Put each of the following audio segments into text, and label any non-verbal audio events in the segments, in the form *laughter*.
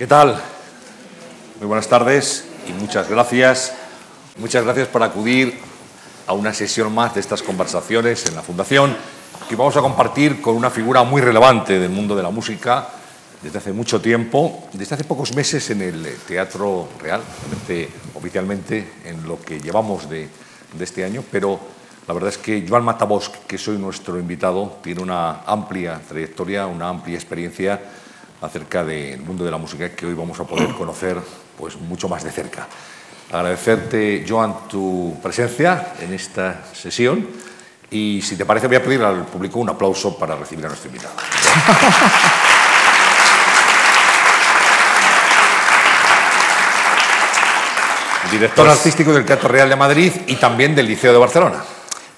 ¿Qué tal? Muy buenas tardes y muchas gracias. Muchas gracias por acudir a una sesión más de estas conversaciones en la Fundación que vamos a compartir con una figura muy relevante del mundo de la música desde hace mucho tiempo, desde hace pocos meses en el Teatro Real, oficialmente en lo que llevamos de, de este año, pero la verdad es que Joan Matabosc, que soy nuestro invitado, tiene una amplia trayectoria, una amplia experiencia acerca del mundo de la música que hoy vamos a poder conocer pues, mucho más de cerca. Agradecerte, Joan, tu presencia en esta sesión y si te parece voy a pedir al público un aplauso para recibir a nuestro invitado. *laughs* Director pues artístico del Teatro Real de Madrid y también del Liceo de Barcelona.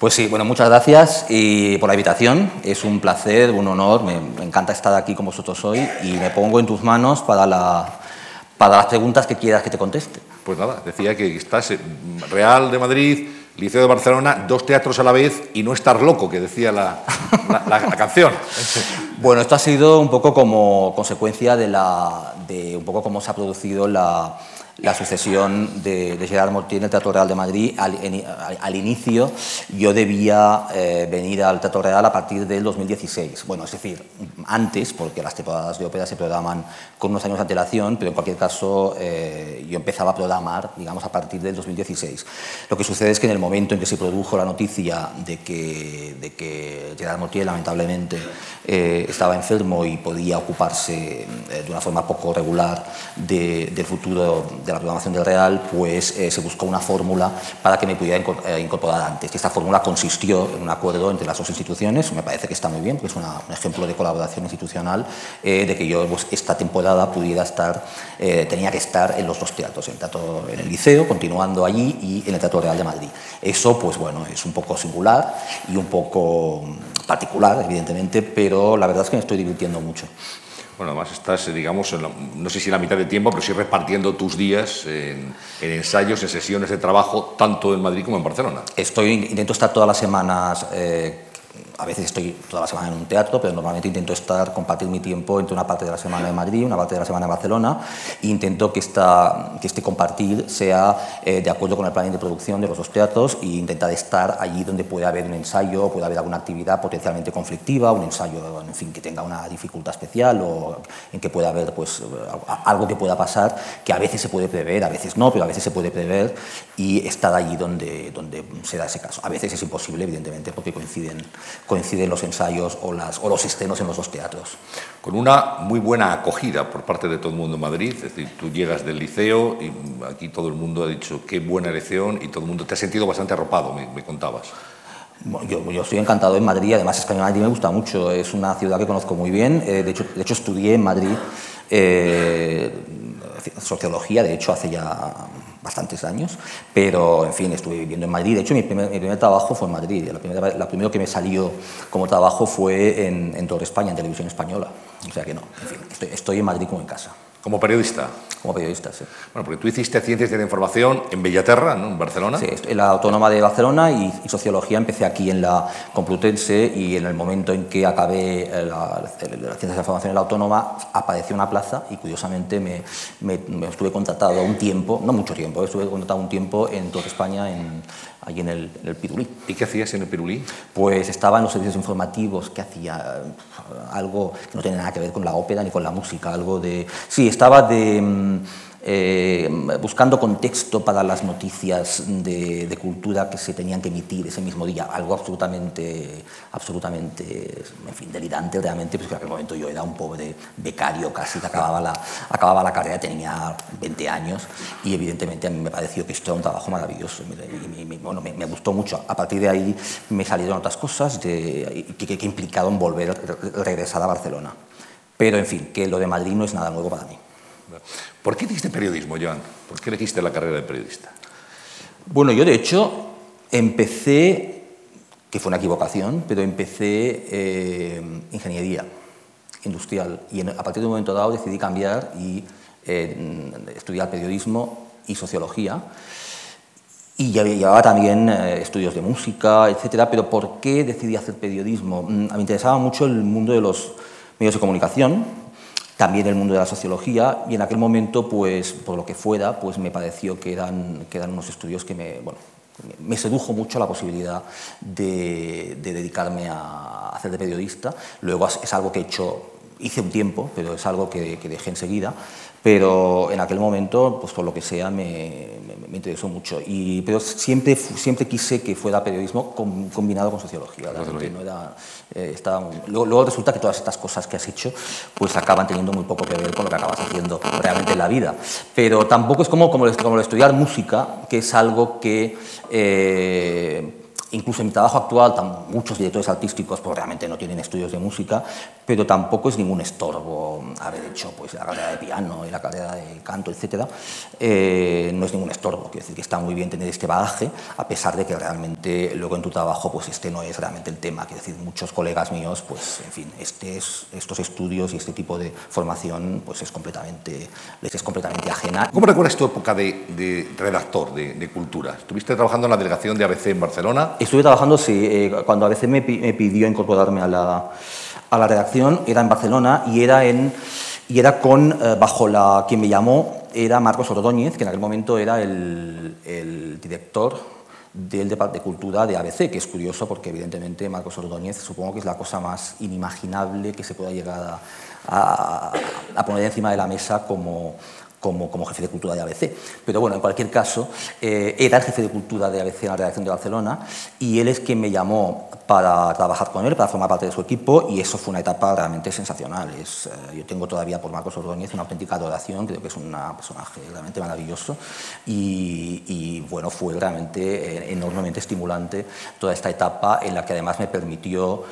Pues sí, bueno, muchas gracias y por la invitación. Es un placer, un honor. Me, encanta estar aquí con vosotros hoy y me pongo en tus manos para, la, para las preguntas que quieras que te conteste. Pues nada, decía que estás en Real de Madrid, Liceo de Barcelona, dos teatros a la vez y no estar loco, que decía la, la, canción. *laughs* Bueno, esto ha sido un poco como consecuencia de, la, de un poco cómo se ha producido la la sucesión de, Gerard Mortier en el Teatro Real de Madrid. Al, inicio yo debía eh, venir al Teatro Real a partir del 2016. Bueno, es decir, antes, porque las temporadas de ópera se programan con unos años de antelación, pero en cualquier caso eh, yo empezaba a programar, digamos, a partir del 2016. Lo que sucede es que en el momento en que se produjo la noticia de que, de que Gerard Mortier, lamentablemente, eh, estaba enfermo y podía ocuparse de una forma poco regular del futuro de la programación del Real, pues eh, se buscó una fórmula para que me pudiera eh, incorporar antes. Esta fórmula consistió en un acuerdo entre las dos instituciones, me parece que está muy bien, porque es un ejemplo de colaboración institucional, eh, de que yo pues, esta temporada pudiera estar, tenía que estar en los dos teatros, en el, teatro, en el Liceo, continuando allí, y en el Teatro Real de Madrid. Eso, pues bueno, es un poco singular y un poco particular, evidentemente, pero la verdad es que me estoy divirtiendo mucho. Bueno, además estás, digamos, no sé si en la mitad de tiempo, pero sí repartiendo tus días en, ensayos, en sesiones de trabajo, tanto en Madrid como en Barcelona. Estoy, intento estar todas las semanas eh, a veces estoy toda la semana en un teatro, pero normalmente intento estar, compartir mi tiempo entre una parte de la semana en Madrid, una parte de la semana en Barcelona, e intento que, esta, que este compartir sea eh, de acuerdo con el plan de producción de los dos teatros e intentar estar allí donde pueda haber un ensayo, pueda haber alguna actividad potencialmente conflictiva, un ensayo en fin, que tenga una dificultad especial o en que pueda haber pues, algo que pueda pasar, que a veces se puede prever, a veces no, pero a veces se puede prever y estar allí donde, donde se da ese caso. A veces es imposible, evidentemente, porque coinciden coinciden los ensayos o, las, o los estrenos en los dos teatros. Con una muy buena acogida por parte de todo el mundo en Madrid, es decir, tú llegas del liceo y aquí todo el mundo ha dicho qué buena elección y todo el mundo te ha sentido bastante arropado, me, contabas. yo, yo, estoy encantado en Madrid, además es que Madrid me gusta mucho, es una ciudad que conozco muy bien, eh, de, hecho, de hecho estudié en Madrid eh, sociología, de hecho hace ya bastantes años, pero en fin, estuve viviendo en Madrid. De hecho, mi primer, mi primer trabajo fue en Madrid. La, primera, la primero que me salió como trabajo fue en, en España, en televisión española. O sea que no, en fin, estoy, estoy en Madrid como en casa. Como periodista. Como periodista, sí. Bueno, porque tú hiciste Ciencias de la Información en Bellaterra, ¿no? en Barcelona. Sí, en la Autónoma de Barcelona y, Sociología empecé aquí en la Complutense y en el momento en que acabé eh, la, la, Ciencias de la Información en la Autónoma apareció una plaza y curiosamente me, me, estuve contratado un tiempo, no mucho tiempo, estuve contratado un tiempo en toda España en allí en el, en el, Pirulí. ¿Y qué hacías en el Pirulí? Pues estaba en los servicios informativos, que hacía algo que no tenía nada que ver con la ópera ni con la música, algo de... Sí, estaba de... Eh, buscando contexto para las noticias de, de, cultura que se tenían que emitir ese mismo día, algo absolutamente, absolutamente en fin, delirante realmente, porque en aquel momento yo era un pobre becario casi que acababa la, acababa la carrera, tenía 20 años y evidentemente a mí me pareció que esto era un trabajo maravilloso y, y, bueno, me, me, gustó mucho. A partir de ahí me salieron otras cosas de, que, que implicaron volver, regresar a Barcelona. Pero en fin, que lo de Madrid no es nada nuevo para mí. ¿Por qué hiciste periodismo, Joan? ¿Por qué elegiste la carrera de periodista? Bueno, yo de hecho empecé, que fue una equivocación, pero empecé eh, ingeniería industrial y en, a partir de un momento dado decidí cambiar y eh, estudiar periodismo y sociología. Y llevaba también eh, estudios de música, etcétera, pero ¿por qué decidí hacer periodismo? Mm, me interesaba mucho el mundo de los medios de comunicación, también el mundo de la sociología y en aquel momento, pues por lo que fuera, pues me pareció que eran, que unos estudios que me, bueno, me sedujo mucho la posibilidad de, de dedicarme a hacer de periodista. Luego es algo que he hecho hice un tiempo, pero es algo que, que, dejé enseguida. Pero en aquel momento, pues por lo que sea, me, me, me interesó mucho. Y, pero siempre, siempre quise que fuera periodismo con, combinado con sociología. No era, eh, luego, resulta que todas estas cosas que has hecho pues acaban teniendo muy poco que ver con lo que acabas haciendo realmente en la vida. Pero tampoco es como, como, como estudiar música, que es algo que... Eh, incluso en mi trabajo actual, muchos directores artísticos pues, realmente no tienen estudios de música, pero tampoco es ningún estorbo haber hecho pues, la carrera de piano y la carrera de canto, etc. Eh, no es ningún estorbo, quiero decir que está muy bien tener este bagaje, a pesar de que realmente luego en tu trabajo pues, este no es realmente el tema. Quiero decir, muchos colegas míos, pues, en fin, este es, estos estudios y este tipo de formación pues, es completamente, les es completamente ajena. ¿Cómo recuerdas tu época de, de redactor de, de cultura? ¿Estuviste trabajando en la delegación de ABC en Barcelona? Estuve trabajando, sí, eh, cuando ABC me, me, pidió incorporarme a la, a la redacción, era en Barcelona y era, en, y era con, eh, bajo la, quien me llamó, era Marcos Ordóñez, que en aquel momento era el, el director del Departamento de Cultura de ABC, que es curioso porque evidentemente Marcos Ordóñez supongo que es la cosa más inimaginable que se pueda llegar a, a, a poner encima de la mesa como, como, como, jefe de cultura de ABC. Pero bueno, en cualquier caso, eh, era el jefe de cultura de ABC en la redacción de Barcelona y él es quien me llamó para trabajar con él, para formar parte de su equipo y eso fue una etapa realmente sensacional. Es, eh, yo tengo todavía por Marcos Ordóñez una auténtica adoración, creo que es un personaje realmente maravilloso y, bueno, fue realmente eh, enormemente estimulante toda esta etapa en la que además me permitió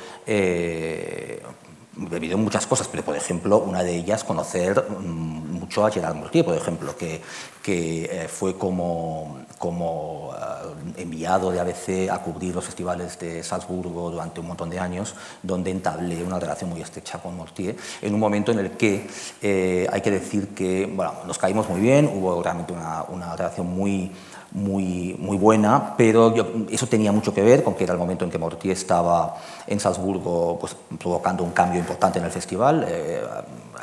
he vivido muchas cosas, pero por ejemplo, una de ellas, conocer mucho a Gerard Mortier, por ejemplo, que, que eh, fue como, como eh, enviado de ABC a cubrir los festivales de Salzburgo durante un montón de años, donde entablé una relación muy estrecha con Mortier, en un momento en el que eh, hay que decir que bueno, nos caímos muy bien, hubo realmente una, una relación muy muy, muy buena, pero eso tenía mucho que ver con que era el momento en que Mortier estaba en Salzburgo pues, provocando un cambio importante en el festival. Eh,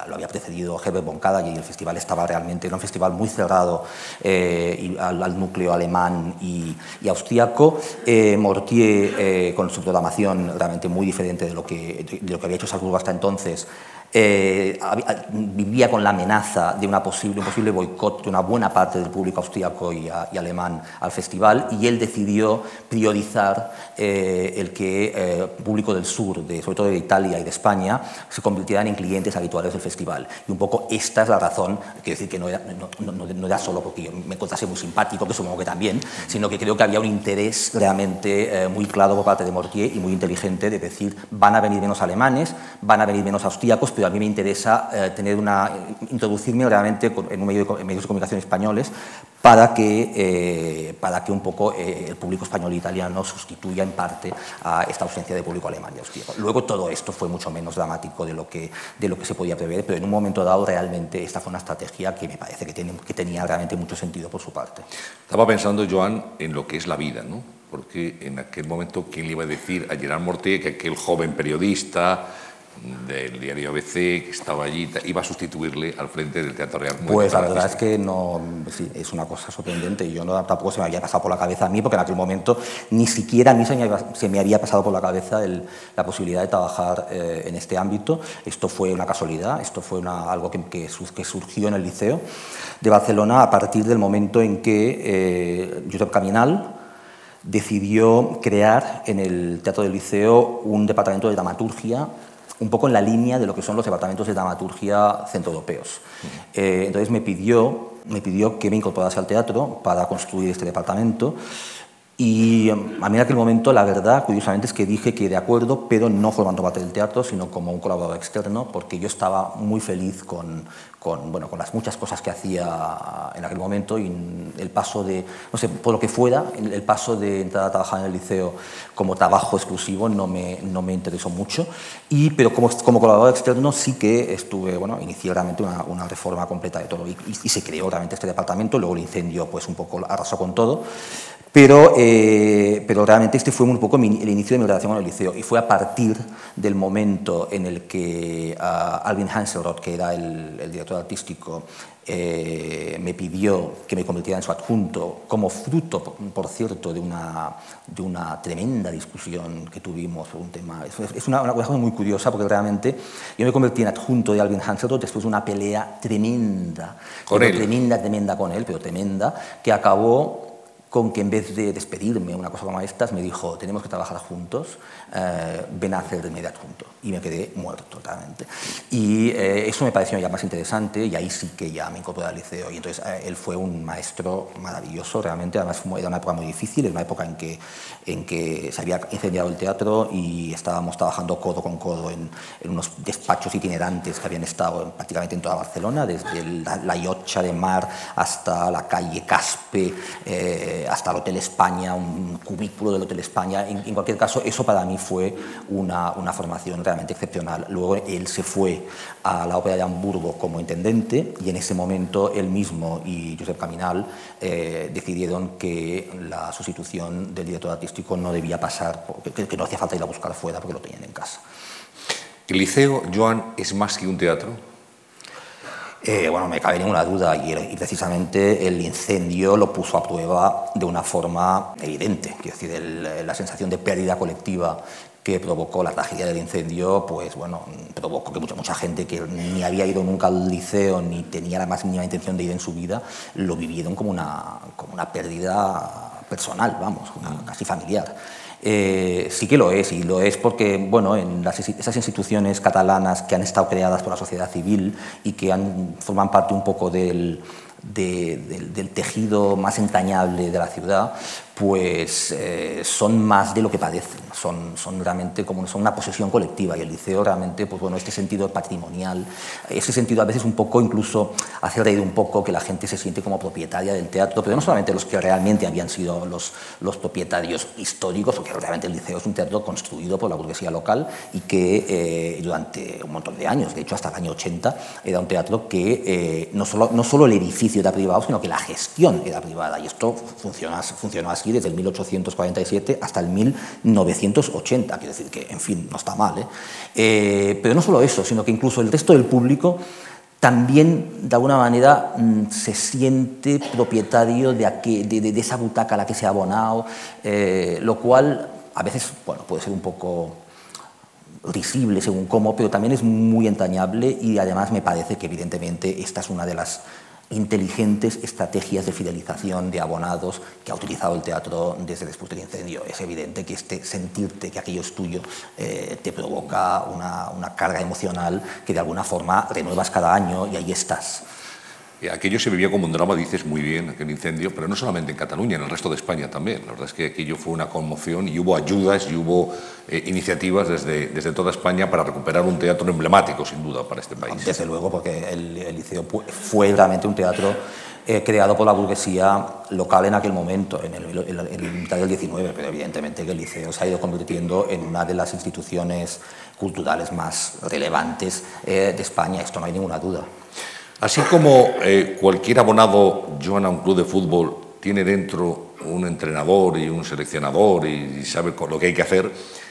lo había precedido Herbert von y el festival estaba realmente, era un festival muy cerrado eh, y al, núcleo alemán y, y austriaco. Eh, Mortier, con su programación realmente muy diferente de lo que, de lo que había hecho Salzburgo hasta entonces, eh, vivía con la amenaza de una posible, un posible boicot de una buena parte del público austríaco y, a, y alemán al festival y él decidió priorizar eh, el que eh, público del sur, de, sobre todo de Italia y de España, se convirtieran en clientes habituales del festival. Y un poco esta es la razón, quiero decir que no era, no, no, no era solo porque yo me encontrase muy simpático, que supongo que también, sino que creo que había un interés realmente eh, muy claro por parte de Mortier y muy inteligente de decir van a venir menos alemanes, van a venir menos austríacos, pero a mí me interesa eh, tener una, introducirme realmente en, un medio de, en medios de comunicación españoles para que, eh, para que un poco eh, el público español e italiano sustituya en parte a esta ausencia de público alemán y austríaco. Luego todo esto fue mucho menos dramático de lo, que, de lo que se podía prever, pero en un momento dado realmente esta fue una estrategia que me parece que, tiene, que tenía realmente mucho sentido por su parte. Estaba pensando, Joan, en lo que es la vida, ¿no? porque en aquel momento, ¿quién le iba a decir a Gerard Mortier que aquel joven periodista del diario ABC, que estaba allí, iba a sustituirle al frente del Teatro Real. Pues la verdad es que no, sí, es una cosa sorprendente y yo no, tampoco se me había pasado por la cabeza a mí, porque en aquel momento ni siquiera a mí se me había, se me había pasado por la cabeza el, la posibilidad de trabajar eh, en este ámbito. Esto fue una casualidad, esto fue una, algo que, que, que, surgió en el Liceo de Barcelona a partir del momento en que eh, Josep Caminal, decidió crear en el Teatro del Liceo un departamento de dramaturgia un poco en la línea de lo que son los departamentos de dramaturgia centroeuropeos. Eh, entonces me pidió, me pidió que me incorporase al teatro para construir este departamento y um, a mí en aquel momento, la verdad, curiosamente, es que dije que de acuerdo, pero no formando parte del teatro, sino como un colaborador externo, porque yo estaba muy feliz con, con, bueno, con las muchas cosas que hacía en aquel momento y el paso de, no sé, por lo que fuera, el paso de entrar a trabajar en el liceo como trabajo exclusivo no me, no me interesó mucho, y, pero como, como colaborador externo sí que estuve, bueno, inicié realmente una, una reforma completa de todo y, y se creó realmente este departamento, luego el incendio pues un poco arrasó con todo, Pero, eh, pero realmente este fue un poco el inicio de mi relación con el liceo y fue a partir del momento en el que uh, Alvin Hanselrod, que era el, el director artístico, eh, me pidió que me convirtiera en su adjunto, como fruto, por, cierto, de una, de una tremenda discusión que tuvimos por un tema. Es, una, una, cosa muy curiosa porque realmente yo me convertí en adjunto de Alvin Hanselrod después de una pelea tremenda, con él. tremenda, tremenda con él, pero tremenda, que acabó con que en vez de despedirme, una cosa como estas, me dijo, tenemos que trabajar juntos, eh, ven a hacer de media junto. Y me quedé muerto totalmente. Y eh, eso me pareció ya más interesante y ahí sí que ya me incorporé al liceo. Y entonces eh, él fue un maestro maravilloso, realmente. Además era una época muy difícil, era una época en que, en que se había incendiado el teatro y estábamos trabajando codo con codo en, en unos despachos itinerantes que habían estado prácticamente en toda Barcelona, desde la, la Yocha de Mar hasta la calle Caspe hasta el Hotel España, un cubículo del Hotel España. En, en, cualquier caso, eso para mí fue una, una, formación realmente excepcional. Luego él se fue a la Ópera de Hamburgo como intendente y en ese momento él mismo y Josep Caminal eh, decidieron que la sustitución del director artístico no debía pasar, que, que no hacía falta ir a buscar fuera porque lo tenían en casa. ¿El liceo, Joan, es más que un teatro? Eh, bueno, me cabe ninguna duda y, precisamente el incendio lo puso a prueba de una forma evidente. Quiero decir, la sensación de pérdida colectiva que provocó la tragedia del incendio, pues bueno, provocó que mucha, mucha gente que ni había ido nunca al liceo ni tenía la más mínima intención de ir en su vida, lo vivieron como una, como una pérdida personal, vamos, casi familiar. Eh, sí que lo es, y lo es porque bueno, en esas instituciones catalanas que han estado creadas por la sociedad civil y que han, forman parte un poco del, de, del, del, tejido más entrañable de la ciudad, pues eh, son más de lo que padecen, son, son realmente como son una posesión colectiva y el liceo realmente, pues bueno, este sentido patrimonial, ese sentido a veces un poco incluso hace reír un poco que la gente se siente como propietaria del teatro, pero no solamente los que realmente habían sido los, los propietarios históricos, porque realmente el liceo es un teatro construido por la burguesía local y que eh, durante un montón de años, de hecho hasta el año 80, era un teatro que eh, no, solo, no solo el edificio era privado, sino que la gestión era privada. Y esto funcionó, funcionó así desde el 1847 hasta el 1980. Quiero decir que, en fin, no está mal. ¿eh? Eh, pero no solo eso, sino que incluso el resto del público también, de alguna manera, mm, se siente propietario de, esa butaca a la que se ha abonado, eh, lo cual a veces bueno, puede ser un poco risible según cómo, pero también es muy entrañable y además me parece que evidentemente esta es una de las inteligentes estrategias de fidelización de abonados que ha utilizado el teatro desde después del incendio. Es evidente que este sentirte que aquello es tuyo eh, te provoca una, una, carga emocional que de alguna forma renuevas cada año y ahí estás. Aquello se vivía como un drama, dices muy bien, aquel incendio, pero no solamente en Cataluña, en el resto de España también. La verdad es que aquello fue una conmoción y hubo ayudas y hubo eh, iniciativas desde, desde toda España para recuperar un teatro emblemático, sin duda, para este país. Desde luego, porque el, Liceo fue realmente un teatro eh, creado por la burguesía local en aquel momento, en el, mitad del 19, pero evidentemente que el Liceo se ha ido convirtiendo en una de las instituciones culturales más relevantes eh, de España, esto no hay ninguna duda. Así como eh, cualquier abonado, Joan, a un club de fútbol tiene dentro un entrenador y un seleccionador y, y sabe lo que hay que hacer,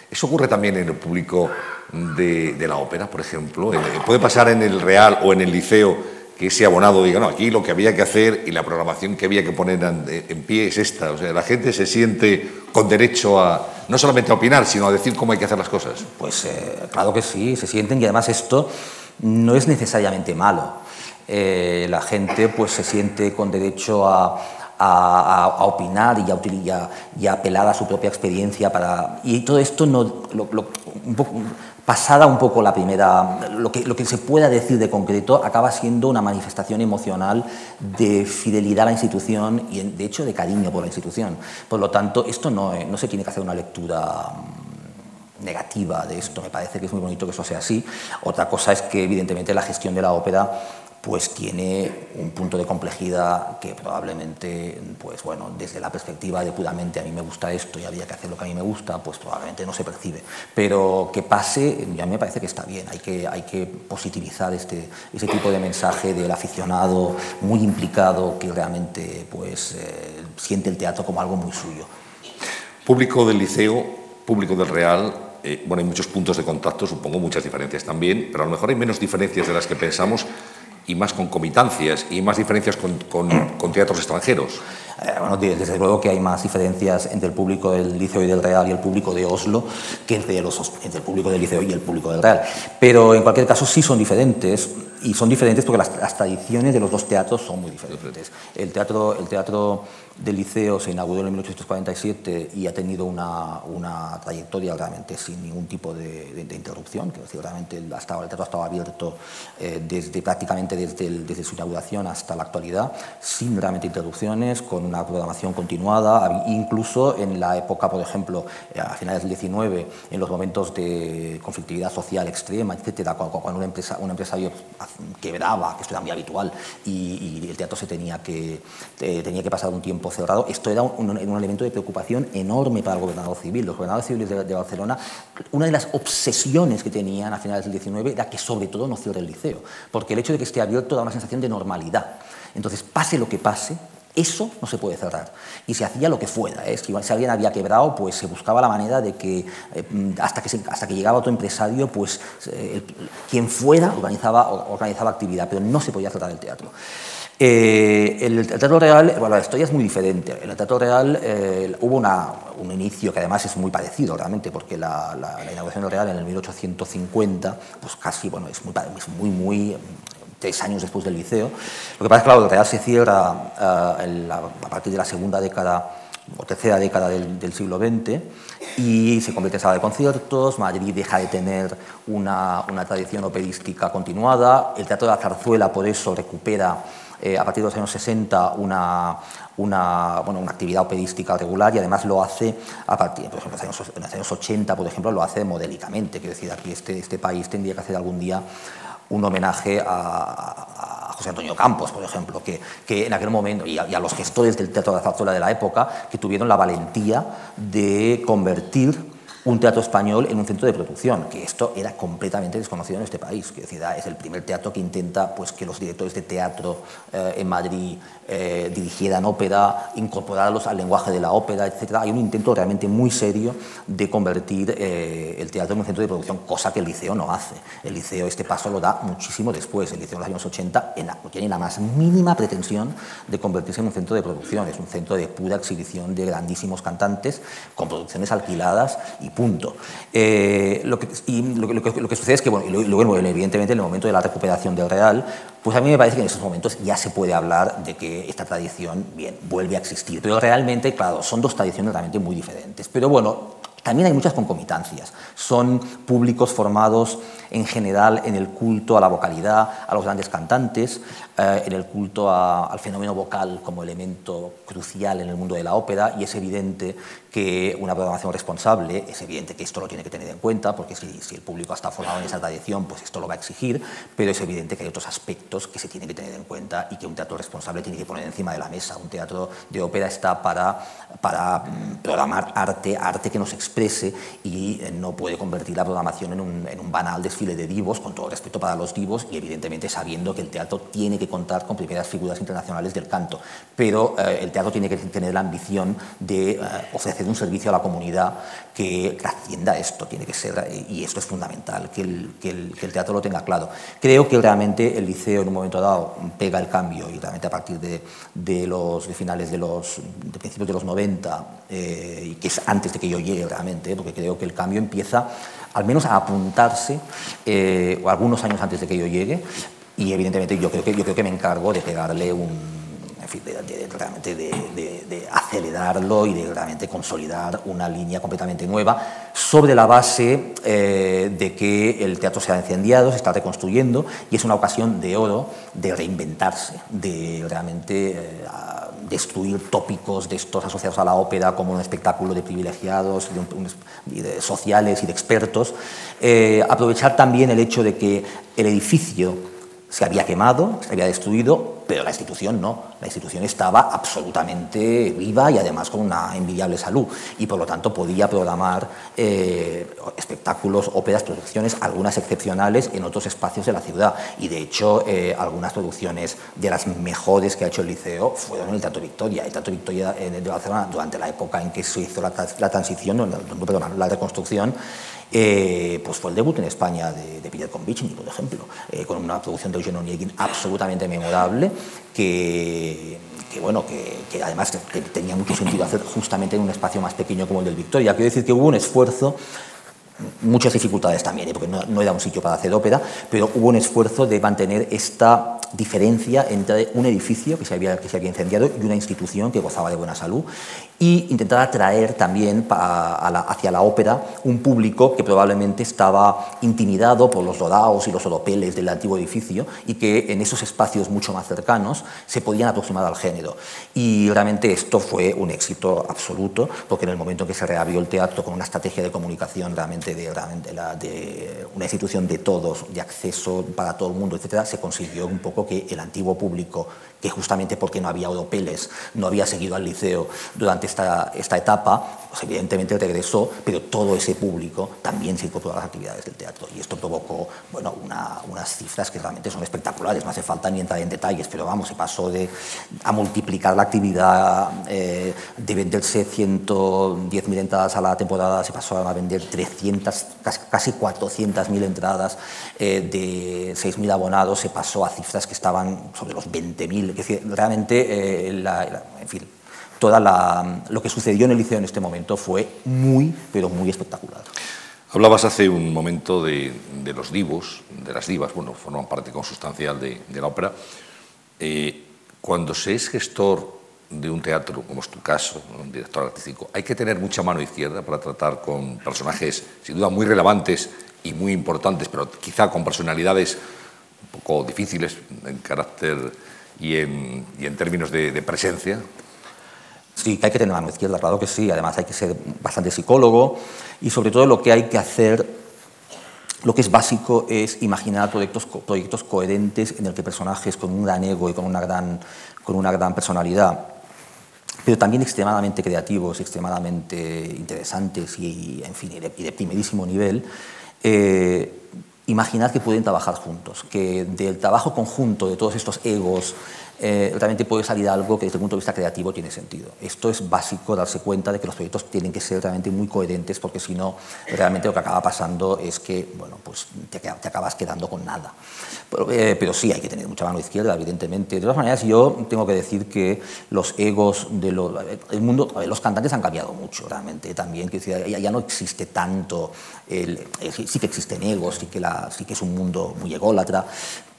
eso ocurre también en el público de, de la ópera, por ejemplo. Puede pasar en el Real o en el Liceo que ese abonado diga, no, aquí lo que había que hacer y la programación que había que poner en, en pie es esta. O sea, la gente se siente con derecho a no solamente a opinar, sino a decir cómo hay que hacer las cosas. Pues eh, claro que sí, se sienten y además esto no es necesariamente malo eh, la gente pues, se siente con derecho a, opinar y a, y, a, apelar a su propia experiencia. Para, y todo esto, no, pasada un poco la primera, lo que, lo que se pueda decir de concreto, acaba siendo una manifestación emocional de fidelidad a la institución y, de hecho, de cariño por la institución. Por lo tanto, esto no, no se tiene que hacer una lectura negativa de esto. Me parece que es muy bonito que eso sea así. Otra cosa es que, evidentemente, la gestión de la ópera pues tiene un punto de complejidad que probablemente, pues bueno, desde la perspectiva de puramente a mí me gusta esto y había que hacer lo que a mí me gusta, pues probablemente no se percibe. Pero que pase, ya me parece que está bien, hay que, hay que positivizar este, ese tipo de mensaje del aficionado muy implicado que realmente pues, eh, siente el teatro como algo muy suyo. Público del liceo, público del Real, eh, bueno, hay muchos puntos de contacto, supongo muchas diferencias también, pero a lo mejor hay menos diferencias de las que pensamos y más concomitancias y más diferencias con, con, *clears throat* teatros extranjeros. Eh, bueno, desde luego que hay más diferencias entre el público del Liceo y del Real y el público de Oslo que entre, los, entre el público del Liceo y el público del Real. Pero en cualquier caso sí son diferentes y son diferentes porque las, tradiciones de los dos teatros son muy diferentes. El teatro, el teatro del liceo se inauguró en 1847 y ha tenido una, una trayectoria realmente sin ningún tipo de, interrupción. Decir, realmente el, hasta, el teatro ha estado abierto eh, desde, prácticamente desde, desde, su inauguración hasta la actualidad, sin realmente interrupciones, con una programación continuada, incluso en la época, por ejemplo, eh, a finales del 19, en los momentos de conflictividad social extrema, etcétera, cuando, una empresa, un empresario quebraba, que esto era muy habitual, y, y el teatro se tenía que, eh, tenía que pasar un tiempo cerrado, esto era un, un, elemento de preocupación enorme para el gobernador civil. Los gobernadores civiles de, Barcelona, una de las obsesiones que tenían a finales del 19 era que sobre todo no cierre el liceo, porque el hecho de que esté abierto da una sensación de normalidad. Entonces, pase lo que pase, eso no se puede cerrar. Y se hacía lo que fuera. ¿eh? Si, alguien había quebrado, pues se buscaba la manera de que, eh, hasta, que hasta que llegaba otro empresario, pues eh, quien fuera organizaba, organizaba actividad, pero no se podía cerrar el teatro. Eh, el, Teatro Real, bueno, la historia es muy diferente. En el Teatro Real hubo una, un inicio que además es muy parecido realmente, porque la, inauguración del Real en el 1850, pues casi, bueno, es muy, es muy, muy tres años después del liceo. Lo que pasa es que claro, el Real se cierra a partir de la segunda década o tercera década del, siglo XX y se convierte en sala de conciertos, Madrid deja de tener una, una tradición operística continuada, el Teatro de la Zarzuela por eso recupera eh, a partir de los años 60 una, una, bueno, una actividad operística regular y además lo hace a partir, por ejemplo, en los años 80, por ejemplo, lo hace modélicamente. Quiero decir, aquí este, este país tendría que hacer algún día un homenaje a, José Antonio Campos, por ejemplo, que, que en aquel momento, y a, y a, los gestores del teatro de la zarzuela de la época, que tuvieron la valentía de convertir un teatro español en un centro de producción, que esto era completamente desconocido en este país. Que es el primer teatro que intenta pues, que los directores de teatro eh, en Madrid eh, dirigieran ópera, incorporarlos al lenguaje de la ópera, etc. Hay un intento realmente muy serio de convertir eh, el teatro en un centro de producción, cosa que el liceo no hace. El liceo este paso lo da muchísimo después. El liceo en los años 80 no tiene la más mínima pretensión de convertirse en un centro de producción. Es un centro de pura exhibición de grandísimos cantantes con producciones alquiladas y punto. Eh, lo, que, lo, que, sucede es que, bueno, luego, evidentemente, en el momento de la recuperación del Real, pues a mí me parece que en esos momentos ya se puede hablar de que esta tradición, bien, vuelve a existir. Pero realmente, claro, son dos tradiciones realmente muy diferentes. Pero bueno, también hay muchas concomitancias. Son públicos formados en general en el culto a la vocalidad, a los grandes cantantes, eh, en el culto a, al fenómeno vocal como elemento crucial en el mundo de la ópera y es evidente que una programación responsable, es evidente que esto lo tiene que tener en cuenta porque si, si, el público está formado en esa tradición, pues esto lo va a exigir, pero es evidente que hay otros aspectos que se tienen que tener en cuenta y que un teatro responsable tiene que poner encima de la mesa. Un teatro de ópera está para, para mm, programar arte, arte que nos exprese y eh, no puede convertir la programación en un, en un banal desfile de divos, con todo respeto para los divos y evidentemente sabiendo que el teatro tiene que contar con primeras figuras internacionales del canto, pero eh, el teatro tiene que tener la ambición de eh, ofrecer un servicio a la comunidad que trascienda esto, tiene que ser, eh, y esto es fundamental, que el, teatro lo tenga claro. Creo que realmente el liceo en un momento dado pega el cambio y realmente a partir de, los finales de los de principios de los 90, eh, y que es antes de que yo llegue realmente, porque creo que el cambio empieza al menos a apuntarse, eh, algunos años antes de que yo llegue, y evidentemente yo creo que, yo creo que me encargo de pegarle un, en fin, de, realmente de, acelerarlo y de realmente consolidar una línea completamente nueva sobre la base eh, de que el teatro se ha incendiado, se está reconstruyendo y es una ocasión de oro de reinventarse, de realmente eh, destruir tópicos de estos asociados a la ópera como un espectáculo de privilegiados, de sociales y de expertos, eh, aprovechar también el hecho de que el edificio se había quemado, se había destruido, pero la institución no. La institución estaba absolutamente viva y además con una envidiable salud y por lo tanto podía programar eh, espectáculos, óperas, producciones, algunas excepcionales en otros espacios de la ciudad. Y de hecho, eh, algunas producciones de las mejores que ha hecho el Liceo fueron en el Teatro Victoria. El Teatro Victoria eh, de Barcelona, durante la época en que se hizo la, transición, la reconstrucción, pues fue el debut en España de, de Peter Convichny, por ejemplo, con una producción de Eugene Onegin absolutamente memorable que, bueno, que además que tenía mucho sentido hacer justamente en un espacio más pequeño como el del Victoria. Quiero decir que hubo un esfuerzo muchas dificultades también, ¿eh? porque no, no, era un sitio para hacer ópera, pero hubo un esfuerzo de mantener esta diferencia entre un edificio que se había, que se había incendiado y una institución que gozaba de buena salud y intentar atraer también hacia la ópera un público que probablemente estaba intimidado por los rodaos y los oropeles del antiguo edificio y que en esos espacios mucho más cercanos se podían aproximar al género. Y realmente esto fue un éxito absoluto, porque en el momento en que se reabrió el teatro con una estrategia de comunicación realmente de, realmente de una institución de todos, de acceso para todo el mundo, etcétera, se consiguió un poco que el antiguo público que justamente porque no había europeles, no había seguido al liceo durante esta, esta etapa, pues evidentemente regresó, pero todo ese público también se incorporó a las actividades del teatro. Y esto provocó bueno, una, unas cifras que realmente son espectaculares, no hace falta ni entrar en detalles, pero vamos, se pasó de, a multiplicar la actividad, eh, de venderse 110.000 entradas a la temporada, se pasó a vender 300, casi 400.000 entradas, eh, de 6.000 abonados, se pasó a cifras que estaban sobre los 20.000 es decir, realmente, eh, en fin, toda lo que sucedió en el liceo en este momento fue muy, pero muy espectacular. Hablabas hace un momento de, los divos, de las divas, bueno, forman parte consustancial de, de la ópera. Eh, cuando se es gestor de un teatro, como es tu caso, un director artístico, hay que tener mucha mano izquierda para tratar con personajes, sin duda, muy relevantes y muy importantes, pero quizá con personalidades un poco difíciles en carácter y en, términos de, presencia? Sí, hay que tener mano izquierda, claro que sí. Además hay que ser bastante psicólogo y sobre todo lo que hay que hacer, lo que es básico es imaginar proyectos, coherentes en el que personajes con un gran ego y con una gran, con una gran personalidad, pero también extremadamente creativos, extremadamente interesantes y, en fin, de, y primerísimo nivel, eh, imaginar que pueden trabajar juntos, que del trabajo conjunto de todos estos egos eh, realmente puede salir algo que desde el punto de vista creativo tiene sentido. Esto es básico, darse cuenta de que los proyectos tienen que ser realmente muy coherentes porque si no, realmente lo que acaba pasando es que bueno, pues te, acabas quedando con nada. Pero, eh, pero, sí, hay que tener mucha mano izquierda, evidentemente. De todas maneras, yo tengo que decir que los egos de los... El mundo, los cantantes han cambiado mucho, realmente, también. Que ya, no existe tanto... El, sí que existen egos, sí que, sí que es un mundo muy ególatra,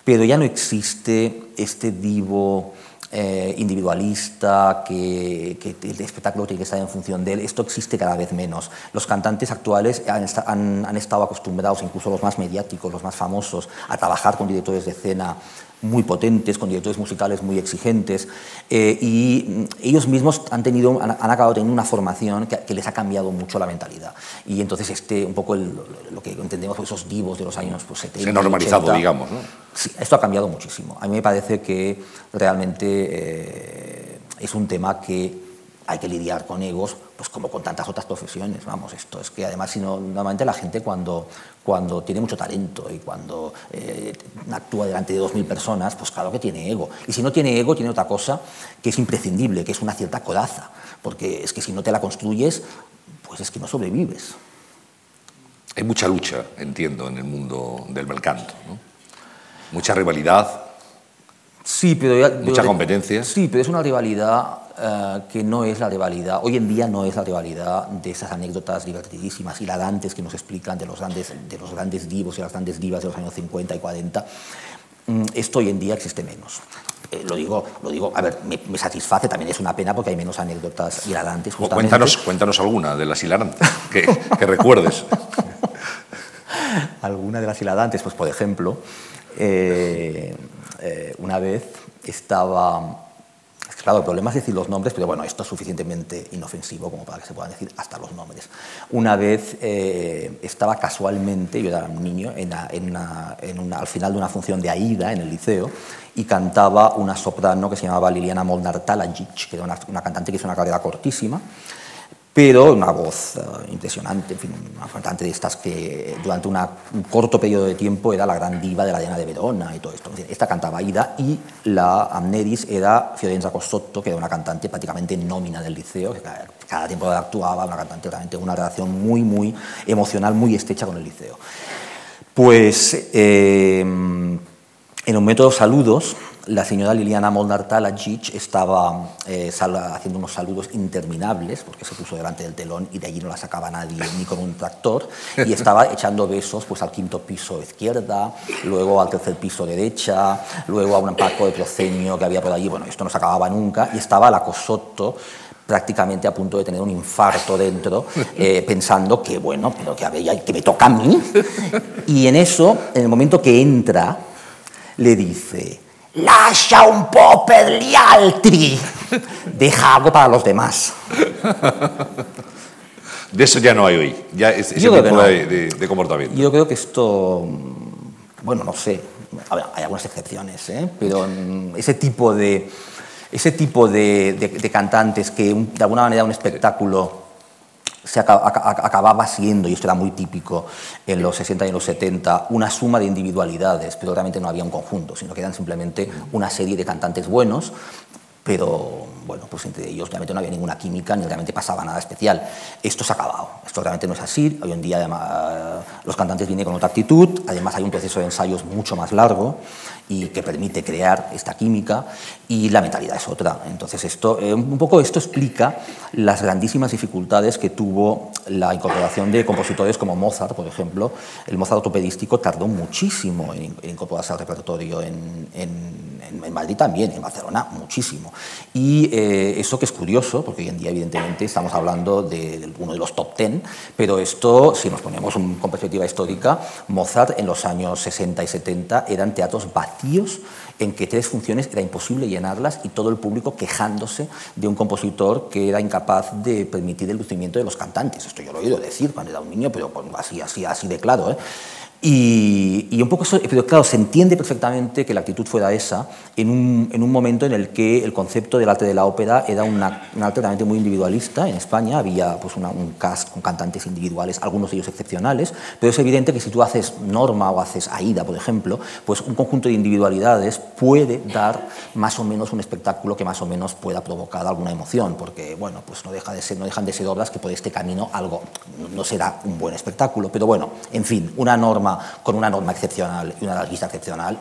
pero ya no existe este divo eh, individualista, que, el espectáculo tiene que estar en función de él. Esto existe cada vez menos. Los cantantes actuales han, han, estado acostumbrados, incluso los más mediáticos, los más famosos, a trabajar con directores de escena muy potentes, con directores musicales muy exigentes, eh, y ellos mismos han, tenido, han, han, acabado teniendo una formación que, que, les ha cambiado mucho la mentalidad. Y entonces este, un poco el, lo que entendemos por esos divos de los años pues, 70. Se ha normalizado, 80, digamos. ¿no? Sí, esto ha cambiado muchísimo. A mí me parece que realmente eh, es un tema que hay que lidiar con egos, pues como con tantas otras profesiones, vamos, esto es que además si no, normalmente la gente cuando, cuando tiene mucho talento y cuando eh, actúa delante de 2.000 personas, pues claro que tiene ego. Y si no tiene ego, tiene otra cosa que es imprescindible, que es una cierta coraza, porque es que si no te la construyes, pues es que no sobrevives. Hay mucha lucha, entiendo, en el mundo del mercanto, ¿no? Mucha rivalidad, Sí, pero ya, mucha competencia. Sí, pero es una rivalidad uh, que no es la rivalidad, hoy en día no es la rivalidad de esas anécdotas divertidísimas, hilarantes que nos explican de los grandes, de los grandes divos y las grandes divas de los años 50 y 40. Mm, esto hoy en día existe menos. Eh, lo digo, lo digo, a ver, me, me, satisface, también es una pena porque hay menos anécdotas hilarantes. Justamente. Cuéntanos, cuéntanos alguna de las hilarantes que, que recuerdes. *laughs* alguna de las hilarantes, pues por ejemplo, eh, eh, una vez estaba, Claro, el problema es decir los nombres, pero bueno, esto es suficientemente inofensivo como para que se puedan decir hasta los nombres. Una vez eh, estaba casualmente, yo era un niño, en al final de una función de Aida en el liceo y cantaba una soprano que se llamaba Liliana Molnar Talajic, que era una, una cantante que hizo una carrera cortísima pero una voz eh, impresionante, en fin, una cantante de estas que durante un corto periodo de tiempo era la gran diva de la Diana de Verona y todo esto. Esta cantaba Ida y la Amneris era Fiorenza Cosotto, que era una cantante prácticamente nómina del liceo, que cada, tiempo actuaba, una cantante realmente una relación muy, muy emocional, muy estrecha con el liceo. Pues eh, en el momento de saludos, la señora Liliana Molnar Talajic estaba eh, haciendo unos saludos interminables, porque se puso delante del telón y de allí no la sacaba nadie, ni con un tractor, y estaba *laughs* echando besos pues, al quinto piso izquierda, luego al tercer piso derecha, luego a un paco de proceño que había por allí, bueno, esto no se acababa nunca, y estaba la Cosotto prácticamente a punto de tener un infarto dentro, eh, pensando que, bueno, pero que, había, que me toca a mí. Y en eso, en el momento que entra, le dice, lascia un po' per gli altri, deja algo para los demás. De eso ya no hay hoy, ya ese tipo de, comportamiento. Yo creo que esto, bueno, no sé, hay algunas excepciones, ¿eh? pero mm, ese tipo de, ese tipo de, de cantantes que de alguna manera un espectáculo se acababa siendo, y esto era muy típico en los 60 y en los 70, una suma de individualidades, pero realmente no había un conjunto, sino que eran simplemente una serie de cantantes buenos, pero bueno, pues entre ellos realmente no había ninguna química ni realmente pasaba nada especial. Esto se ha acabado, esto realmente no es así. Hoy en día los cantantes vienen con otra actitud, además hay un proceso de ensayos mucho más largo y que permite crear esta química y la mentalidad es otra. Entonces, esto, eh, un poco esto explica las grandísimas dificultades que tuvo la incorporación de compositores como Mozart, por ejemplo. El Mozart ortopedístico tardó muchísimo en, incorporarse al repertorio en, en, Madrid también, en Barcelona muchísimo. Y eh, eso que es curioso, porque hoy en día evidentemente estamos hablando de, uno de los top ten, pero esto, si nos ponemos con perspectiva histórica, Mozart en los años 60 y 70 eran teatros vacíos en que tres funciones era imposible llenarlas y todo el público quejándose de un compositor que era incapaz de permitir el lucimiento de los cantantes. Esto yo lo he oído decir cuando era un niño, pero así, así, así de claro. ¿eh? Y, un poco eso, pero claro, se entiende perfectamente que la actitud fuera esa en un, en un momento en el que el concepto del arte de la ópera era una, un arte realmente muy individualista. En España había pues un cast con cantantes individuales, algunos de ellos excepcionales, pero es evidente que si tú haces Norma o haces Aida, por ejemplo, pues un conjunto de individualidades puede dar más o menos un espectáculo que más o menos pueda provocar alguna emoción, porque bueno, pues no, deja de ser, no dejan de ser obras que por este camino algo no será un buen espectáculo, pero bueno, en fin, una norma con una norma excepcional y una larguista excepcional,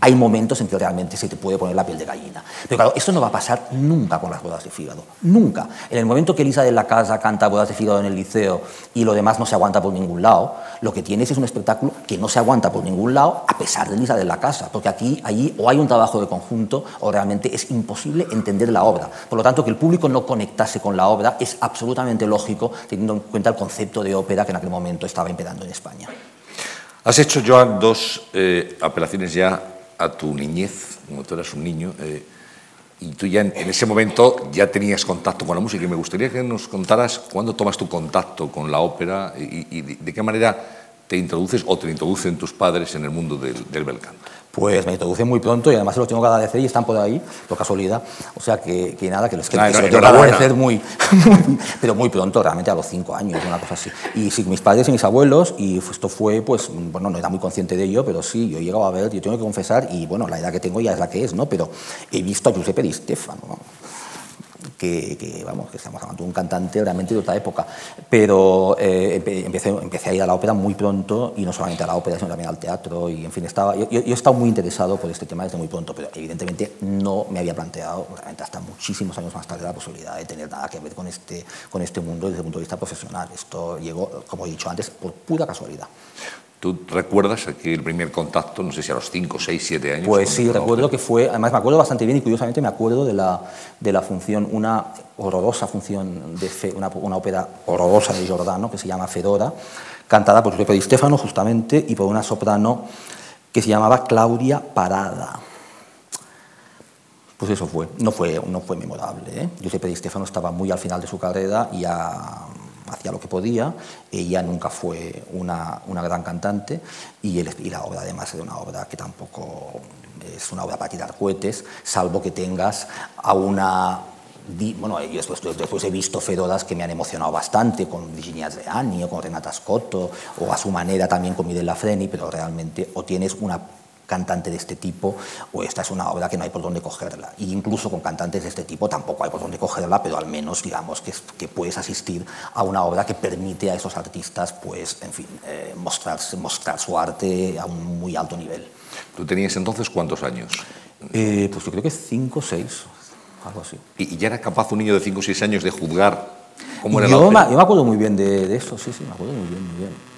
hay momentos en que realmente se te puede poner la piel de gallina. Pero claro, esto no va a pasar nunca con las bodas de fígado. Nunca. En el momento que Elisa de la Casa canta bodas de fígado en el liceo y lo demás no se aguanta por ningún lado, lo que tienes es un espectáculo que no se aguanta por ningún lado a pesar de Elisa de la Casa. Porque aquí, allí, o hay un trabajo de conjunto o realmente es imposible entender la obra. Por lo tanto, que el público no conectase con la obra es absolutamente lógico teniendo en cuenta el concepto de ópera que en aquel momento estaba imperando en España. Has hecho, Joan, dos eh, apelaciones ya a tu niñez, cuando tú eras un niño, eh, y tú ya en, ese momento ya tenías contacto con la música, y me gustaría que nos contaras cuándo tomas tu contacto con la ópera y, de, qué manera te introduces o te introducen tus padres en el mundo del, del bel canto. Pues me introduce muy pronto y además se los tengo que agradecer y están por ahí, por casualidad. O sea que, nada, que, los, que, se los tengo que agradecer *laughs* muy, pero muy pronto, realmente a los cinco años, una cosa así. Y sí, mis padres y mis abuelos, y esto fue, pues, bueno, no era muy consciente de ello, pero sí, yo he llegado a ver, yo tengo que confesar, y bueno, la edad que tengo ya es la que es, ¿no? Pero he visto a Giuseppe Di Stefano, ¿no? Que, vamos, que estamos hablando de un cantante realmente de otra época. Pero eh, empecé, empecé a ir a la ópera muy pronto, y no solamente a la ópera, sino también al teatro, y en fin, estaba, yo, yo, he estado muy interesado por este tema desde muy pronto, pero evidentemente no me había planteado, realmente hasta muchísimos años más tarde, la posibilidad de tener nada que ver con este, con este mundo desde el punto de vista profesional. Esto llegó, como he dicho antes, por pura casualidad. ¿Tú recuerdas aquí el primer contacto, no sé si a los 5, 6, 7 años? Pues sí, recuerdo que fue, además me acuerdo bastante bien y curiosamente me acuerdo de la, de la función, una horrorosa función, de fe, una, una, ópera horrorosa de Giordano que se llama Fedora, cantada por Giuseppe Di Stefano justamente y por una soprano que se llamaba Claudia Parada Pues eso fue, no fue, no fue memorable. ¿eh? Giuseppe Di Stefano estaba muy al final de su carrera y ya hacía lo que podía. Ella nunca fue una, una gran cantante y, la obra además era una obra que tampoco es una obra para tirar cohetes, salvo que tengas a una bueno, yo después, he visto fedoras que me han emocionado bastante, con Virginia Zeani o con Renata Scotto, o a su manera también con Mirella Freni, pero realmente o tienes una cantante de este tipo, o esta es una obra que no hay por dónde cogerla. Y incluso con cantantes de este tipo tampoco hay por dónde cogerla, pero al menos digamos que, que puedes asistir a una obra que permite a esos artistas, pues, en fin, eh, mostrarse, mostrar su arte a un muy alto nivel. ¿Tú tenías entonces cuántos años? Eh, pues yo creo que cinco o seis, algo así. ¿Y ya era capaz un niño de cinco o seis años de juzgar cómo era yo la me, yo me acuerdo muy bien de, de eso, sí, sí, me acuerdo muy bien, muy bien.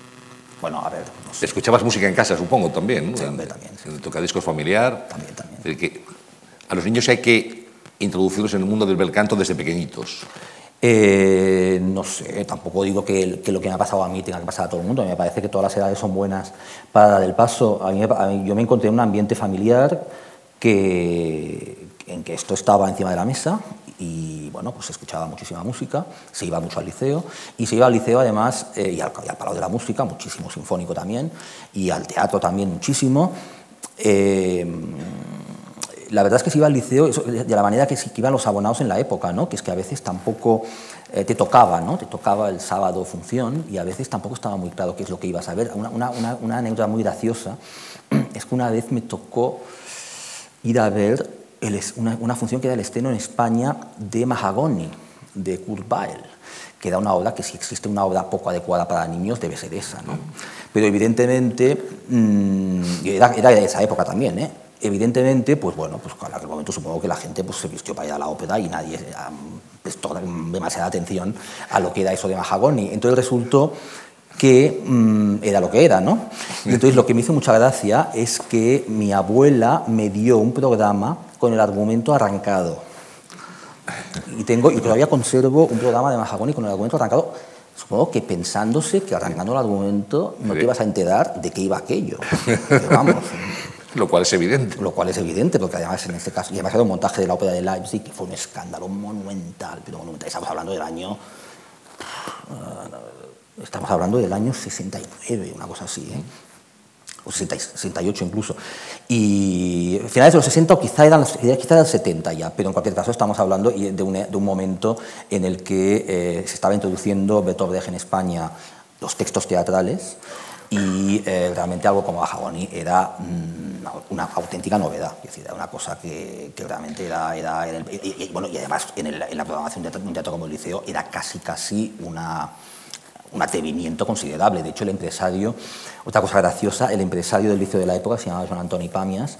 Bueno, a ver. No sé. Escuchabas música en casa, supongo, también. ¿no? Sí, hombre, también. Sí. En el tocadiscos familiar. También, también. El que a los niños hay que introducirlos en el mundo del bel canto desde pequeñitos. Eh, no sé, tampoco digo que, que, lo que me ha pasado a mí tenga que pasar a todo el mundo. Me parece que todas las edades son buenas para dar el paso. A mí, a mí, yo me encontré en un ambiente familiar que, en que esto estaba encima de la mesa y bueno, pues se escuchaba muchísima música, se iba mucho al liceo y se iba al liceo además eh, y, al, y, al, de la Música, muchísimo sinfónico también, y al teatro también muchísimo. Eh, la verdad es que se iba al liceo de la manera que, que iban los abonados en la época, ¿no? que es que a veces tampoco eh, te tocaba, ¿no? te tocaba el sábado función y a veces tampoco estaba muy claro qué es lo que ibas a ver. Una, una, una anécdota muy graciosa es que una vez me tocó ir a ver una, función que era el estreno en España de Mahagoni, de Kurt Weill, que era una obra que si existe una obra poco adecuada para niños debe ser esa. ¿no? Pero evidentemente, mmm, era, era, de esa época también, ¿eh? evidentemente, pues bueno, pues en aquel momento supongo que la gente pues, se vistió para ir a la ópera y nadie prestó demasiada atención a lo que era eso de Mahagoni. Entonces resultó que mmm, era lo que era, ¿no? Y entonces lo que me hizo mucha gracia es que mi abuela me dio un programa con el argumento arrancado. Y, tengo, y todavía conservo un programa de Mahagoni con el argumento arrancado, supongo que pensándose que arrancando el argumento no te ibas a enterar de qué iba aquello. Pero vamos. *laughs* Lo cual es evidente. Lo cual es evidente, porque además en este caso, y además era un montaje de la ópera de Leipzig que fue un escándalo monumental, pero monumental. Estamos hablando del año. Uh, estamos hablando del año 69, una cosa así, ¿eh? o 68 incluso. Y finales de los 60 o quizá eran, quizá eran 70 ya, pero en cualquier caso estamos hablando de un, de un momento en el que eh, se estaba introduciendo Beethoven en España los textos teatrales y eh, realmente algo como Bajagoni era mm, una auténtica novedad, es decir, era una cosa que, que realmente era, era, el, y, bueno, y además en la programación de un teatro como el Liceo era casi casi una un atrevimiento considerable. De hecho, el empresario, otra cosa graciosa, el empresario del liceo de la época se llamaba Juan Antoni Pamias,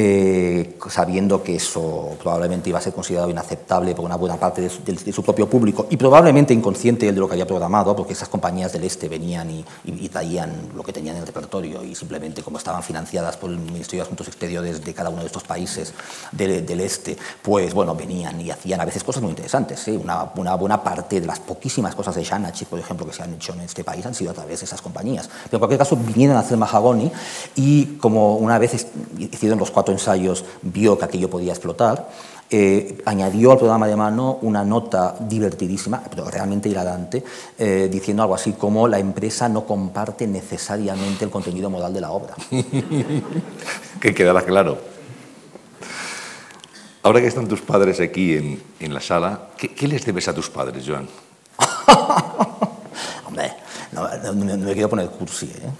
eh, sabiendo que eso probablemente iba a ser considerado inaceptable por una buena parte de su, propio público y probablemente inconsciente de lo que había programado, porque esas compañías del Este venían y, traían lo que tenían en el repertorio y simplemente como estaban financiadas por el Ministerio de Asuntos Exteriores de cada uno de estos países de, del Este, pues bueno, venían y hacían a veces cosas muy interesantes. ¿eh? Una, buena parte de las poquísimas cosas de Shanachik, por ejemplo, que se han hecho en este país han sido a través de esas compañías. Pero en cualquier caso vinieron a hacer Mahagoni y como una vez hicieron los cuatro ensayos vio que aquello podía explotar, eh, añadió al programa de mano una nota divertidísima, pero realmente hilarante, eh, diciendo algo así como la empresa no comparte necesariamente el contenido modal de la obra. *laughs* que quedara claro. Ahora que están tus padres aquí en, en la sala, ¿qué, ¿qué, les debes a tus padres, Joan? *laughs* Hombre, no, no, no, me quiero poner cursi, ¿eh?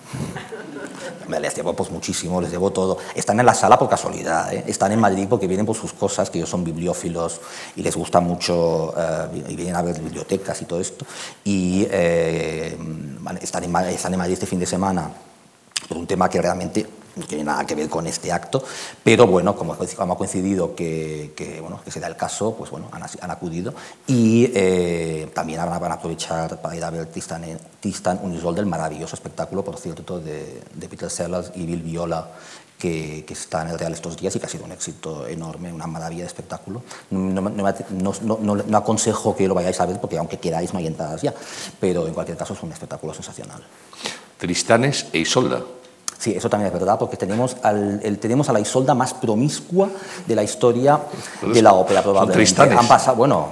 Les debo pues muchísimo, les debo todo. Están en la sala por casualidad, ¿eh? están en Madrid porque vienen por sus cosas, que ellos son bibliófilos y les gusta mucho, eh, y vienen a ver bibliotecas y todo esto. Y eh, están, en, están en Madrid este fin de semana por un tema que realmente no tiene nada que ver con este acto, pero bueno, como, ha coincidido que, que, bueno, que se el caso, pues bueno, han, acudido y eh, también van a, aprovechar para ir a ver Tristan, Tristan Unisolde, el maravilloso espectáculo, por cierto, de, Peter Sellers y Bill Viola, que, está en el Real estos días y que ha sido un éxito enorme, una maravilla de espectáculo. No, aconsejo que lo vayáis a ver porque aunque queráis no hay entradas ya, pero en cualquier caso es un espectáculo sensacional. Tristanes e Isolda. Sí, eso también es verdad, porque tenemos, al, el, tenemos a la Isolda más promiscua de la historia de la ópera, probablemente. Han pasado, bueno,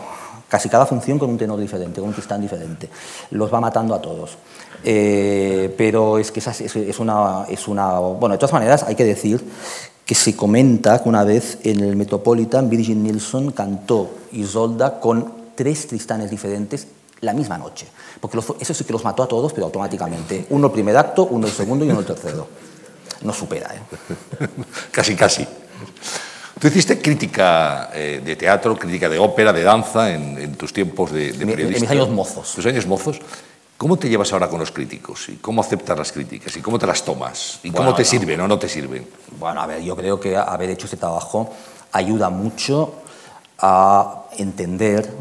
casi cada función con un tenor diferente, con un tristán diferente. Los va matando a todos. Eh, pero es que es, es, una, es una... Bueno, de todas maneras, hay que decir que se comenta que una vez en el Metropolitan Virgin Nilsson cantó Isolda con tres tristanes diferentes la misma noche. Porque eso sí que los mató a todos, pero automáticamente. Uno el primer acto, uno el segundo y uno el tercero. No supera, ¿eh? *laughs* casi, casi. Tú hiciste crítica eh, de teatro, crítica de ópera, de danza en, tus tiempos de, de periodista. En mis años mozos. Tus años mozos. ¿Cómo te llevas ahora con los críticos? ¿Y cómo aceptas las críticas? ¿Y cómo te las tomas? ¿Y cómo te sirven o no te sirven? Bueno, a ver, yo creo que haber hecho este trabajo ayuda mucho a entender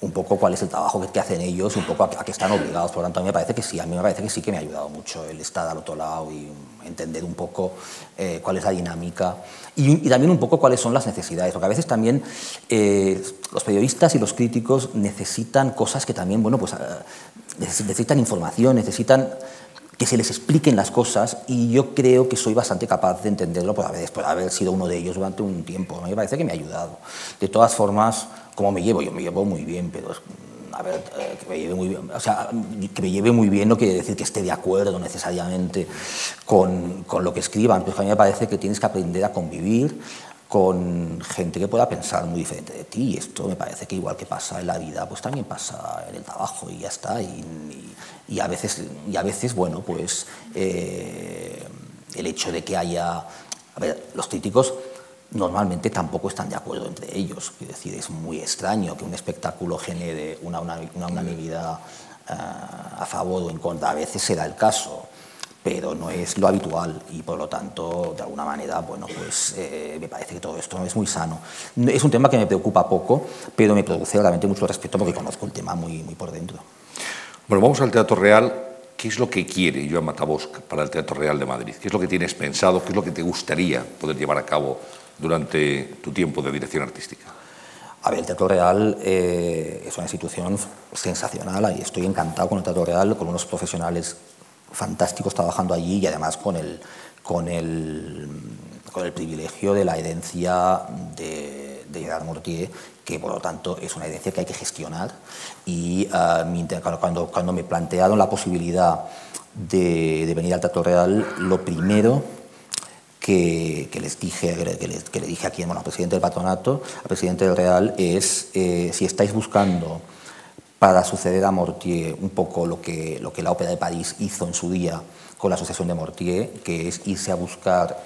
un poco cuál es el trabajo que, hacen ellos, un poco a, qué están obligados. Por lo tanto, a mí me parece que sí, a mí me parece que sí que me ha ayudado mucho el estar al otro lado y entender un poco eh, cuál es la dinámica y, también un poco cuáles son las necesidades, porque a veces también eh, los periodistas y los críticos necesitan cosas que también, bueno, pues necesitan información, necesitan que se les expliquen las cosas y yo creo que soy bastante capaz de entenderlo por haber, por haber sido uno de ellos durante un tiempo. Me parece que me ha ayudado. De todas formas, ¿cómo me llevo? Yo me llevo muy bien, pero a ver, eh, que me lleve muy bien, o sea, que me lleve muy bien no quiere decir que esté de acuerdo necesariamente con, con lo que escriban, pero a mí me parece que tienes que aprender a convivir, con gente que pueda pensar muy diferente de ti. Y esto me parece que igual que pasa en la vida, pues también pasa en el trabajo y ya está. Y, a, veces, y a veces, bueno, pues eh, el hecho de que haya... A ver, los críticos normalmente tampoco están de acuerdo entre ellos. Es decir, es muy extraño que un espectáculo genere una, una, una unanimidad uh, a favor o en contra. A veces se da el caso pero no es lo habitual y por lo tanto, de alguna manera, bueno, pues eh, me parece que todo esto no es muy sano. Es un tema que me preocupa poco, pero me produce realmente mucho respeto porque conozco el tema muy, muy por dentro. Bueno, vamos al Teatro Real. ¿Qué es lo que quiere Joan Matabosc para el Teatro Real de Madrid? ¿Qué es lo que tienes pensado? ¿Qué es lo que te gustaría poder llevar a cabo durante tu tiempo de dirección artística? A ver, el Teatro Real eh, es una institución sensacional y estoy encantado con el Teatro Real, con unos profesionales fantásticos trabajando allí y además con el, con el, con el privilegio de la herencia de, de Gerard Mortier, que por lo tanto es una herencia que hay que gestionar. Y uh, cuando, cuando me plantearon la posibilidad de, venir al Teatro Real, lo primero que, que les dije, que, les, que le dije aquí bueno, al presidente del patronato, al presidente del Real, es eh, si estáis buscando para suceder a Mortier un poco lo que, lo que la Ópera de París hizo en su día con la Asociación de Mortier, que es irse a buscar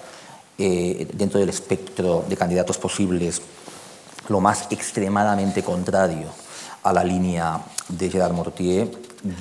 eh, dentro del espectro de candidatos posibles lo más extremadamente contrario a la línea de Gerard Mortier,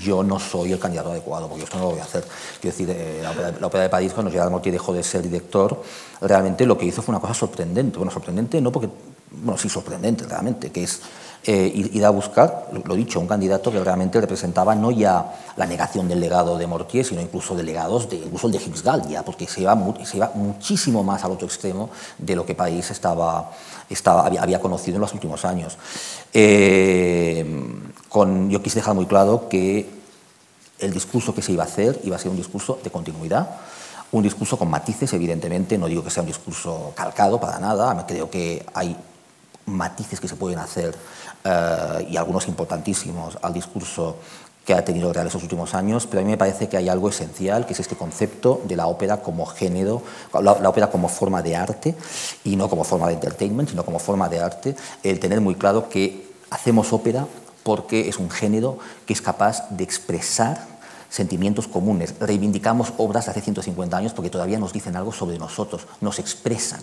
yo no soy el candidato adecuado, porque esto no lo voy a hacer. Quiero decir, eh, la, ópera, la, ópera, de París, cuando Gerard Mortier dejó de ser director, realmente lo que hizo fue una cosa sorprendente. Bueno, sorprendente no porque, bueno, sí sorprendente realmente, que es eh, ir, a buscar, lo, dicho, un candidato que realmente representaba no ya la negación del legado de Mortier, sino incluso de legados, de, incluso el de Higgs ya, porque se iba, se iba muchísimo más al otro extremo de lo que París estaba, estaba, había, había conocido en los últimos años. Eh, con, yo quise dejar muy claro que el discurso que se iba a hacer iba a ser un discurso de continuidad, un discurso con matices, evidentemente, no digo que sea un discurso calcado para nada, creo que hay matices que se pueden hacer eh, y algunos importantísimos al discurso que ha tenido Real estos últimos años, pero a mí me parece que hay algo esencial, que es este concepto de la ópera como género, la, la, ópera como forma de arte, y no como forma de entertainment, sino como forma de arte, el tener muy claro que hacemos ópera porque es un género que es capaz de expresar sentimientos comunes. Reivindicamos obras de hace 150 años porque todavía nos dicen algo sobre nosotros, nos expresan.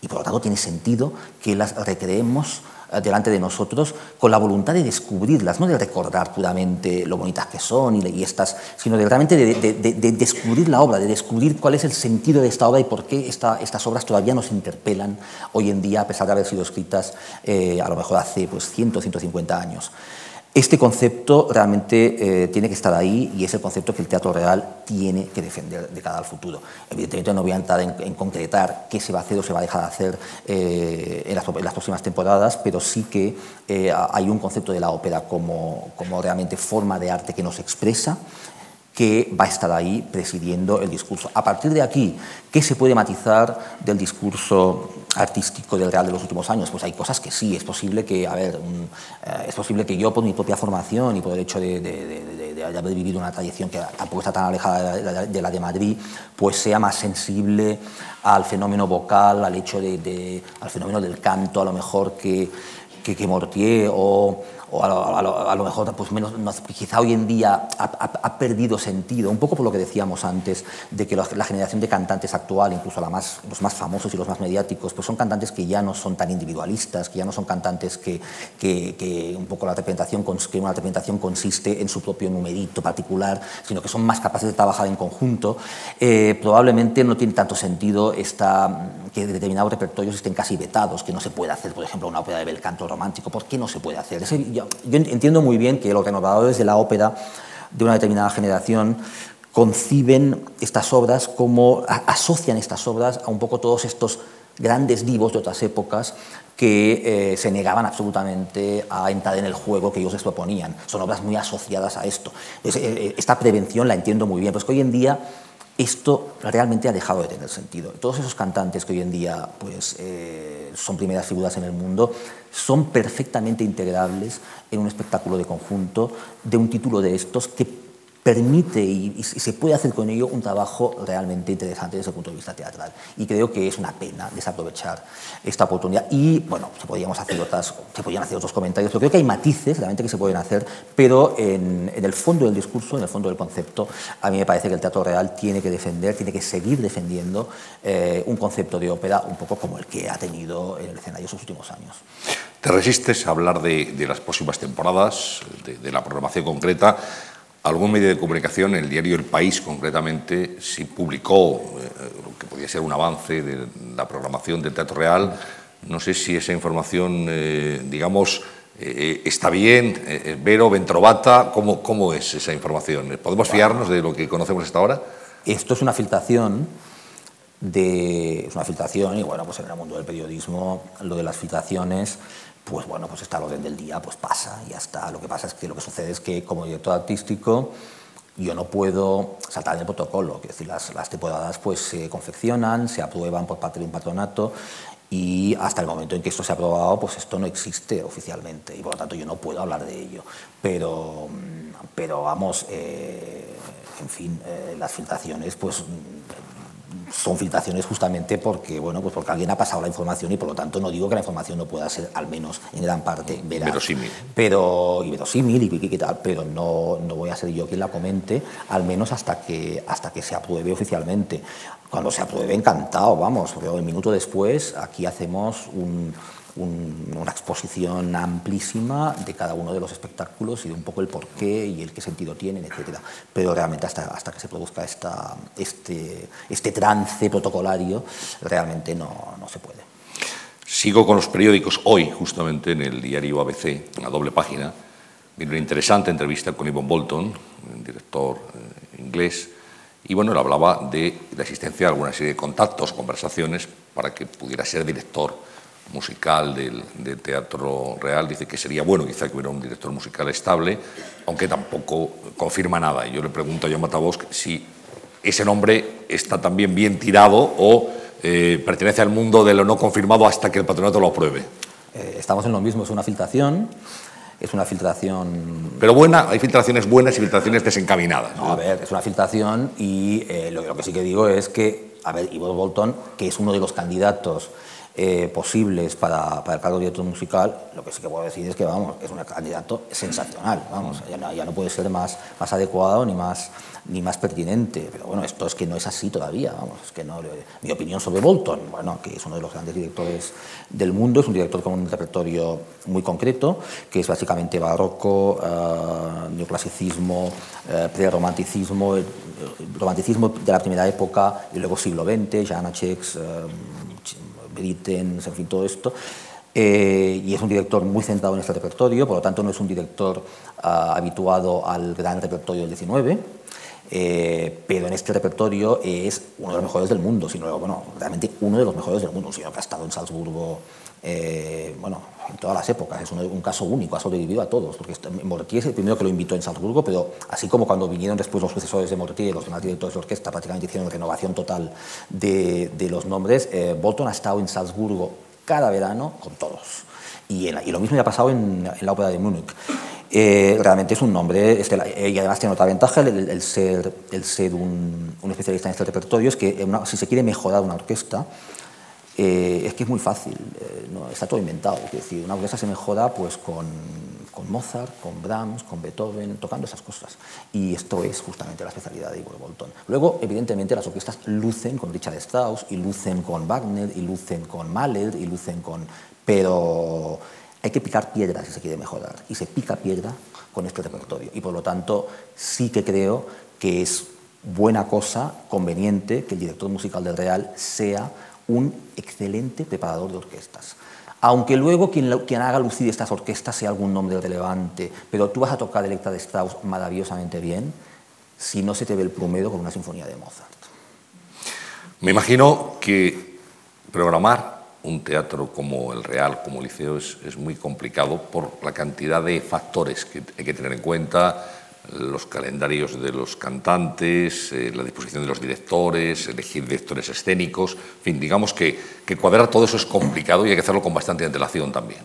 Y por lo tanto tiene sentido que las recreemos delante de nosotros con la voluntad de descubrirlas, no de recordar puramente lo bonitas que son y, estas, sino de realmente de, descubrir la obra, de descubrir cuál es el sentido de esta obra y por qué estas obras todavía nos interpelan hoy en día, a pesar de haber sido escritas eh, a lo mejor hace pues, 100, 150 años. Este concepto realmente eh, tiene que estar ahí y es el concepto que el Teatro Real tiene que defender de cara al futuro. Evidentemente no voy a entrar en, concretar qué se va a hacer o se va a dejar de hacer eh, en, las, próximas temporadas, pero sí que eh, hay un concepto de la ópera como, como realmente forma de arte que nos expresa que va a estar ahí presidiendo el discurso. A partir de aquí, ¿qué se puede matizar del discurso artístico del Real de los últimos años? Pues hay cosas que sí, es posible que, a ver, eh, es posible que yo por mi propia formación y por el hecho de, haber vivido una tradición que tampoco está tan alejada de la de Madrid, pues sea más sensible al fenómeno vocal, al hecho de, al fenómeno del canto, a lo mejor que, que Mortier o, o a lo, mejor pues menos, quizá hoy en día ha, perdido sentido, un poco por lo que decíamos antes, de que la, generación de cantantes actual, incluso la más, los más famosos y los más mediáticos, pues son cantantes que ya no son tan individualistas, que ya no son cantantes que, que, un poco la representación, que una representación consiste en su propio numerito particular, sino que son más capaces de trabajar en conjunto, eh, probablemente no tiene tanto sentido esta, que determinados repertorios estén casi vetados, que no se puede hacer, por ejemplo, una ópera de bel canto romántico. ¿Por qué no se puede hacer? Yo, entiendo muy bien que los renovadores de la ópera de una determinada generación conciben estas obras como asocian estas obras a un poco todos estos grandes divos de otras épocas que eh, se negaban absolutamente a entrar en el juego que ellos les proponían. Son obras muy asociadas a esto. Eh, eh, esta prevención la entiendo muy bien, pues que hoy en día esto realmente ha dejado de tener sentido. Todos esos cantantes que hoy en día pues, son primeras figuras en el mundo son perfectamente integrables en un espectáculo de conjunto de un título de estos que permite y, se puede hacer con ello un trabajo realmente interesante desde el punto de vista teatral. Y creo que es una pena desaprovechar esta oportunidad. Y bueno, se, podríamos hacer otras, se podrían hacer otros comentarios, pero creo que hay matices realmente que se pueden hacer, pero en, el fondo del discurso, en el fondo del concepto, a mí me parece que el teatro real tiene que defender, tiene que seguir defendiendo eh, un concepto de ópera un poco como el que ha tenido en el escenario sus últimos años. ¿Te resistes a hablar de, las próximas temporadas, de, la programación concreta? Algún medio de comunicación, el diario El País concretamente, sí publicó eh, lo que podía ser un avance de la programación del Teatro Real. No sé si esa información, eh, digamos, eh, está bien. Vero, Ventrovata, ¿cómo, ¿cómo es esa información? ¿Podemos fiarnos de lo que conocemos hasta ahora? Esto es una filtración de, es una filtración y bueno, pues en el mundo del periodismo lo de las filtraciones pues bueno, pues está al orden del día, pues pasa, y ya está. Lo que pasa es que lo que sucede es que como director artístico yo no puedo saltar el protocolo, es decir, las, las temporadas pues se confeccionan, se aprueban por parte de un patronato y hasta el momento en que esto se ha aprobado, pues esto no existe oficialmente y por lo tanto yo no puedo hablar de ello. Pero, pero vamos, eh, en fin, eh, las filtraciones pues son filtraciones justamente porque, bueno, pues porque alguien ha pasado la información y por lo tanto no digo que la información no pueda ser, al menos en gran parte, veraz. Verosímil. Pero, y verosímil y, y, tal, pero no, no voy a ser yo quien la comente, al menos hasta que, hasta que se apruebe oficialmente. Cuando se apruebe, encantado, vamos, pero un minuto después aquí hacemos un, una exposición amplísima de cada uno de los espectáculos y de un poco el porqué y el qué sentido tienen, etc. Pero realmente hasta, hasta que se produzca esta, este, este trance protocolario, realmente no, no se puede. Sigo con los periódicos. Hoy, justamente en el diario ABC, en la doble página, viene una interesante entrevista con Ivan Bolton, un director eh, inglés, y bueno, él hablaba de la existencia de alguna serie de contactos, conversaciones, para que pudiera ser director musical del, Teatro Real, dice que sería bueno quizá que hubiera un director musical estable, aunque tampoco confirma nada. Y yo le pregunto a John Matabosc si ese nombre está también bien tirado o eh, pertenece al mundo de lo no confirmado hasta que el patronato lo apruebe. Eh, estamos en lo mismo, es una filtración. Es una filtración. Pero buena, hay filtraciones buenas y filtraciones desencaminadas. ¿no? a ver, es una filtración y eh, lo, lo, que sí que digo es que, a ver, Ivo Bolton, que es uno de los candidatos eh, posibles para, para, el cargo de director musical, lo que sí que puedo decir es que vamos, es un candidato sensacional, vamos, ya no, ya no puede ser más, más adecuado ni más, ni más pertinente. Pero bueno, esto es que no es así todavía, vamos, es que no. Mi opinión sobre Bolton, bueno, que es uno de los grandes directores del mundo, es un director con un repertorio muy concreto, que es básicamente barroco, uh, neoclasicismo, uh, prerromanticismo, romanticismo de la primera época y luego siglo XX, Janáček, Britten, en fin, todo esto. Eh, y es un director muy centrado en este repertorio, por lo tanto no es un director ah, habituado al gran repertorio del 19, eh, pero en este repertorio es uno de los mejores del mundo, sino bueno, realmente uno de los mejores del mundo, sino que ha estado en Salzburgo, eh, bueno, todas las épocas, es un, caso único, ha sobrevivido a todos, porque Mortier es el primero que lo invitó en Salzburgo, pero así como cuando vinieron después los sucesores de Mortier, los demás directores de orquesta prácticamente hicieron renovación total de, los nombres, eh, Bolton ha estado en Salzburgo cada verano con todos. Y, lo mismo ya ha pasado en, la ópera de Múnich. Eh, realmente es un nombre, y además tiene otra ventaja, el, ser, el ser un, especialista en este repertorio, es que si se quiere mejorar una orquesta, eh, es que es muy fácil, eh, está todo inventado. Es decir, una orquesta se mejora pues, con, con, Mozart, con Brahms, con Beethoven, tocando esas cosas. Y esto es justamente la especialidad de Igor Bolton. Luego, evidentemente, las orquestas lucen con Richard Strauss, y lucen con Wagner, y lucen con Mahler, y lucen con... Pero hay que picar piedra si se quiere mejorar. Y se pica piedra con este repertorio. Y por lo tanto, sí que creo que es buena cosa, conveniente, que el director musical del Real sea un excelente preparador de orquestas. Aunque luego quien, quien, haga lucir estas orquestas sea algún nombre relevante, pero tú vas a tocar Electra de Strauss maravillosamente bien si no se te ve el promedio con una sinfonía de Mozart. Me imagino que programar un teatro como el Real, como el Liceo, es, es muy complicado por la cantidad de factores que hay que tener en cuenta, los calendarios de los cantantes, eh, la disposición de los directores, elegir directores escénicos, en fin, digamos que, que cuadrar todo eso es complicado y hay que hacerlo con bastante antelación también.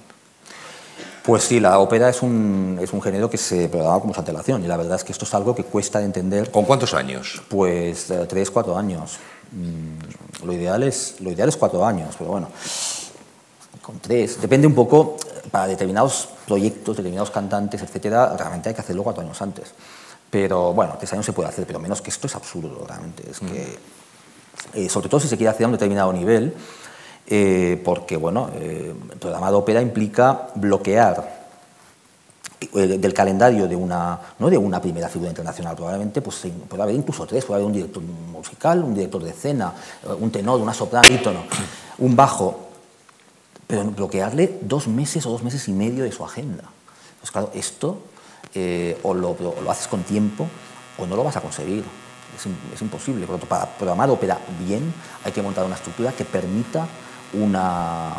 Pues sí, la ópera es un, es un género que se programa con mucha antelación y la verdad es que esto es algo que cuesta de entender. ¿Con cuántos años? Pues eh, tres, cuatro años. Mm, lo, ideal es, lo ideal es cuatro años, pero bueno, con tres. Depende un poco, para determinados proyectos, determinados cantantes, etcétera, realmente hay que hacerlo cuatro años antes. Pero bueno, tres años se puede hacer, pero menos que esto es absurdo, realmente. Es que, eh, sobre todo si se quiere hacer a un determinado nivel, eh, porque bueno, eh, el programa de ópera implica bloquear del calendario de una, no de una primera figura internacional, probablemente pues, puede haber incluso tres, puede haber un director musical, un director de escena, un tenor, una soprano, un bajo, pero bloquearle dos meses o dos meses y medio de su agenda. Pues claro, esto eh, o, lo, haces con tiempo o no lo vas a conseguir. Es, imposible. para programar ópera bien hay que montar una estructura que permita una...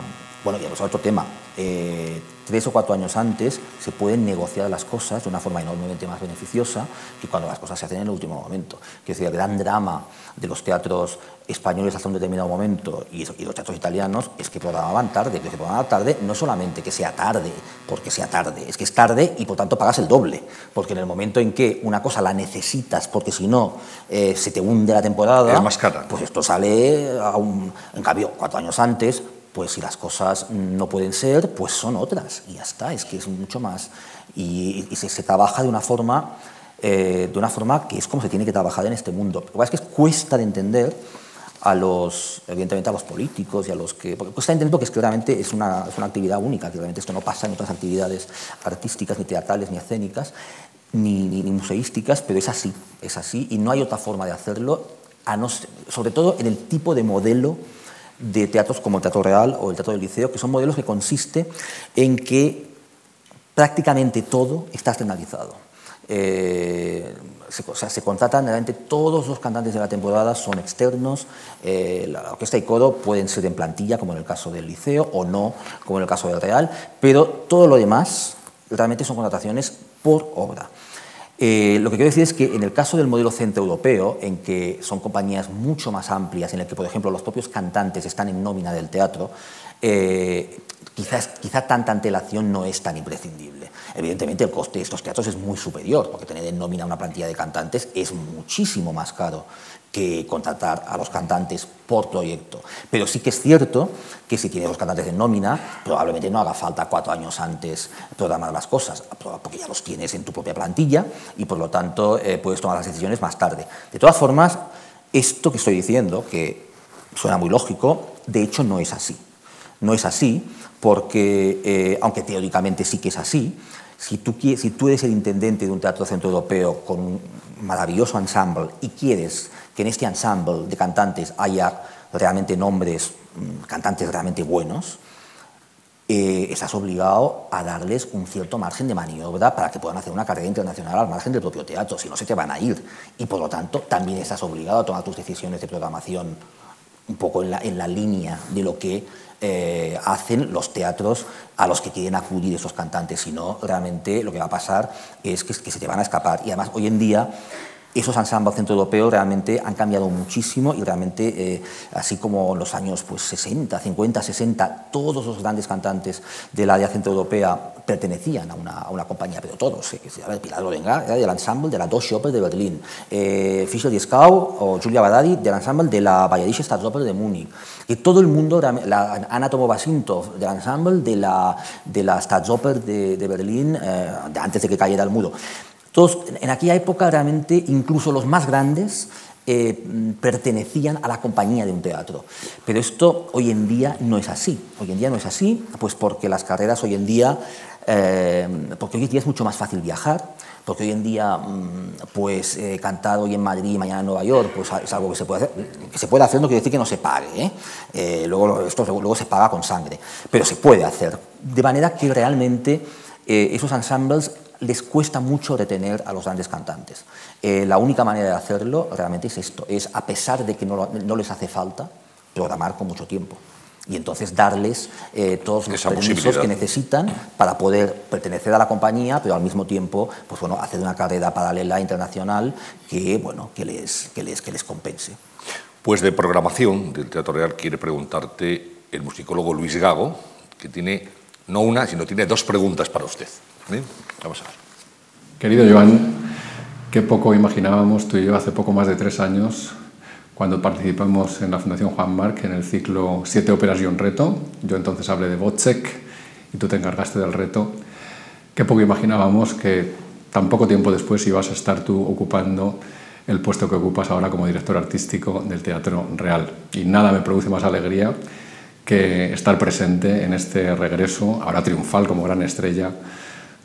Bueno, ya otro tema. Eh, tres o cuatro años antes se pueden negociar las cosas de una forma enormemente más beneficiosa que cuando las cosas se hacen en el último momento. Que decir, el gran drama de los teatros españoles hasta un determinado momento y, los teatros italianos es que programaban tarde, que se programaban tarde no solamente que sea tarde, porque sea tarde, es que es tarde y por tanto pagas el doble, porque en el momento en que una cosa la necesitas, porque si no eh, se te hunde la temporada, es más cara. pues esto sale a un, en cambio cuatro años antes pues si las cosas no pueden ser, pues son otras y ya está, es que es mucho más. Y, se, trabaja de una forma, eh, de una forma que es como se tiene que trabajar en este mundo. Lo que pasa es que cuesta de entender a los, evidentemente a los políticos y a los que... Porque cuesta de entender porque es claramente es una, es una actividad única, que realmente esto no pasa en otras actividades artísticas, ni teatrales, ni escénicas, ni, ni, museísticas, pero es así, es así, y no hay otra forma de hacerlo, sobre todo en el tipo de modelo de teatros como el Teatro Real o el Teatro del Liceo, que son modelos que consiste en que prácticamente todo está externalizado. Eh, se, o sea, se contratan realmente todos los cantantes de la temporada son externos, eh, la orquesta y coro pueden ser en plantilla, como en el caso del Liceo, o no, como en el caso del Real, pero todo lo demás realmente son contrataciones por obra. Eh, lo que quiero decir es que en el caso del modelo centroeuropeo, en que son compañías mucho más amplias, en el que, por ejemplo, los propios cantantes están en nómina del teatro, eh, quizás, quizá tanta antelación no es tan imprescindible. Evidentemente, el coste de estos teatros es muy superior, porque tener en nómina una plantilla de cantantes es muchísimo más caro que contratar a los cantantes por proyecto. Pero sí que es cierto que si tienes los cantantes en nómina, probablemente no haga falta cuatro años antes programar las cosas, porque ya los tienes en tu propia plantilla y por lo tanto eh, puedes tomar las decisiones más tarde. De todas formas, esto que estoy diciendo, que suena muy lógico, de hecho no es así. No es así porque, eh, aunque teóricamente sí que es así, si tú, si tú eres el intendente de un teatro centroeuropeo con un maravilloso ensemble y quieres que en este ensemble de cantantes haya realmente nombres, mm, cantantes realmente buenos, eh, estás obligado a darles un cierto margen de maniobra para que puedan hacer una carrera internacional al margen del propio teatro, si no se te van a ir. Y por lo tanto, también estás obligado a tomar tus decisiones de programación un poco en la, en la línea de lo que eh, hacen los teatros a los que quieren acudir esos cantantes, si no, realmente lo que va a pasar es que, que se te van a escapar. Y además, hoy en día esos ensembles centroeuropeos realmente han cambiado muchísimo y realmente, eh, así como en los años pues, 60, 50, 60, todos los grandes cantantes del área centroeuropea pertenecían a una, a una compañía, pero todos, eh, Pilar Lorenga era del ensemble de la Deutsche Oper de Berlín, eh, Fischer Dieskau o Julia Badadi del ensemble de la Bayerische Staatsoper de Múnich, y todo el mundo, la Anna Tomo-Basintov del ensemble de la, de la Staatsoper de, de Berlín, eh, antes de que cayera el muro. Todos, en aquella época realmente incluso los más grandes eh, pertenecían a la compañía de un teatro. Pero esto hoy en día no es así. Hoy en día no es así, pues porque las carreras hoy en día, eh, porque hoy en día es mucho más fácil viajar, porque hoy en día, mm, pues eh, cantar hoy en Madrid y mañana en Nueva York, pues es algo que se puede hacer, que se puede hacer no quiere decir que no se pague, ¿eh? Luego esto luego se paga con sangre, pero se puede hacer, de manera que realmente esos ensembles les cuesta mucho retener a los grandes cantantes. Eh, la única manera de hacerlo realmente es esto, es a pesar de que no, no les hace falta, programar con mucho tiempo y entonces darles eh, todos los permisos que necesitan para poder pertenecer a la compañía, pero al mismo tiempo pues, bueno, hacer una carrera paralela internacional que, bueno, que, les, que, les, que les compense. Pues de programación del Teatro Real quiere preguntarte el musicólogo Luis Gago, que tiene no una, sino tiene dos preguntas para usted. ¿Bien? Vamos a ver. Querido Joan, qué poco imaginábamos tú y yo hace poco más de tres años cuando participamos en la Fundación Juan Marc en el ciclo Siete óperas y un reto. Yo entonces hablé de Wozzeck y tú te encargaste del reto. Qué poco imaginábamos que tan poco tiempo después ibas a estar tú ocupando el puesto que ocupas ahora como director artístico del Teatro Real. Y nada me produce más alegría que estar presente en este regreso, ahora triunfal como gran estrella,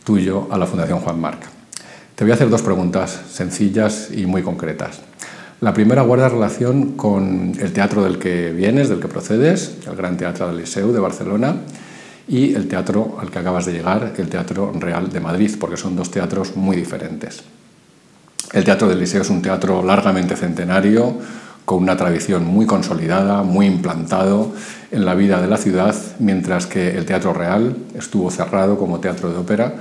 tuyo a la Fundación Juan Marc. Te voy a hacer dos preguntas sencillas y muy concretas. La primera guarda relación con el teatro del que vienes, del que procedes, el Gran Teatro del Liceu de Barcelona, y el teatro al que acabas de llegar, el Teatro Real de Madrid, porque son dos teatros muy diferentes. El Teatro del Liceo es un teatro largamente centenario, con una tradición muy consolidada, muy implantado en la vida de la ciudad, mientras que el Teatro Real estuvo cerrado como teatro de ópera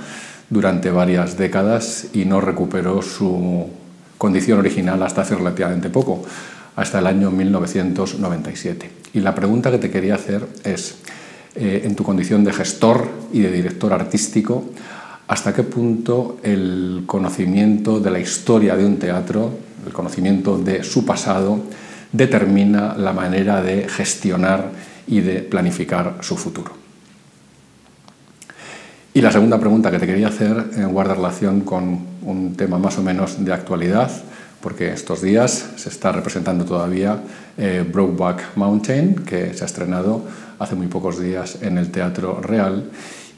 durante varias décadas y no recuperó su condición original hasta hace relativamente poco, hasta el año 1997. Y la pregunta que te quería hacer es, eh, en tu condición de gestor y de director artístico, ¿hasta qué punto el conocimiento de la historia de un teatro, el conocimiento de su pasado, determina la manera de gestionar y de planificar su futuro? Y la segunda pregunta que te quería hacer eh, guarda relación con un tema más o menos de actualidad, porque estos días se está representando todavía eh, Brokeback Mountain, que se ha estrenado hace muy pocos días en el Teatro Real.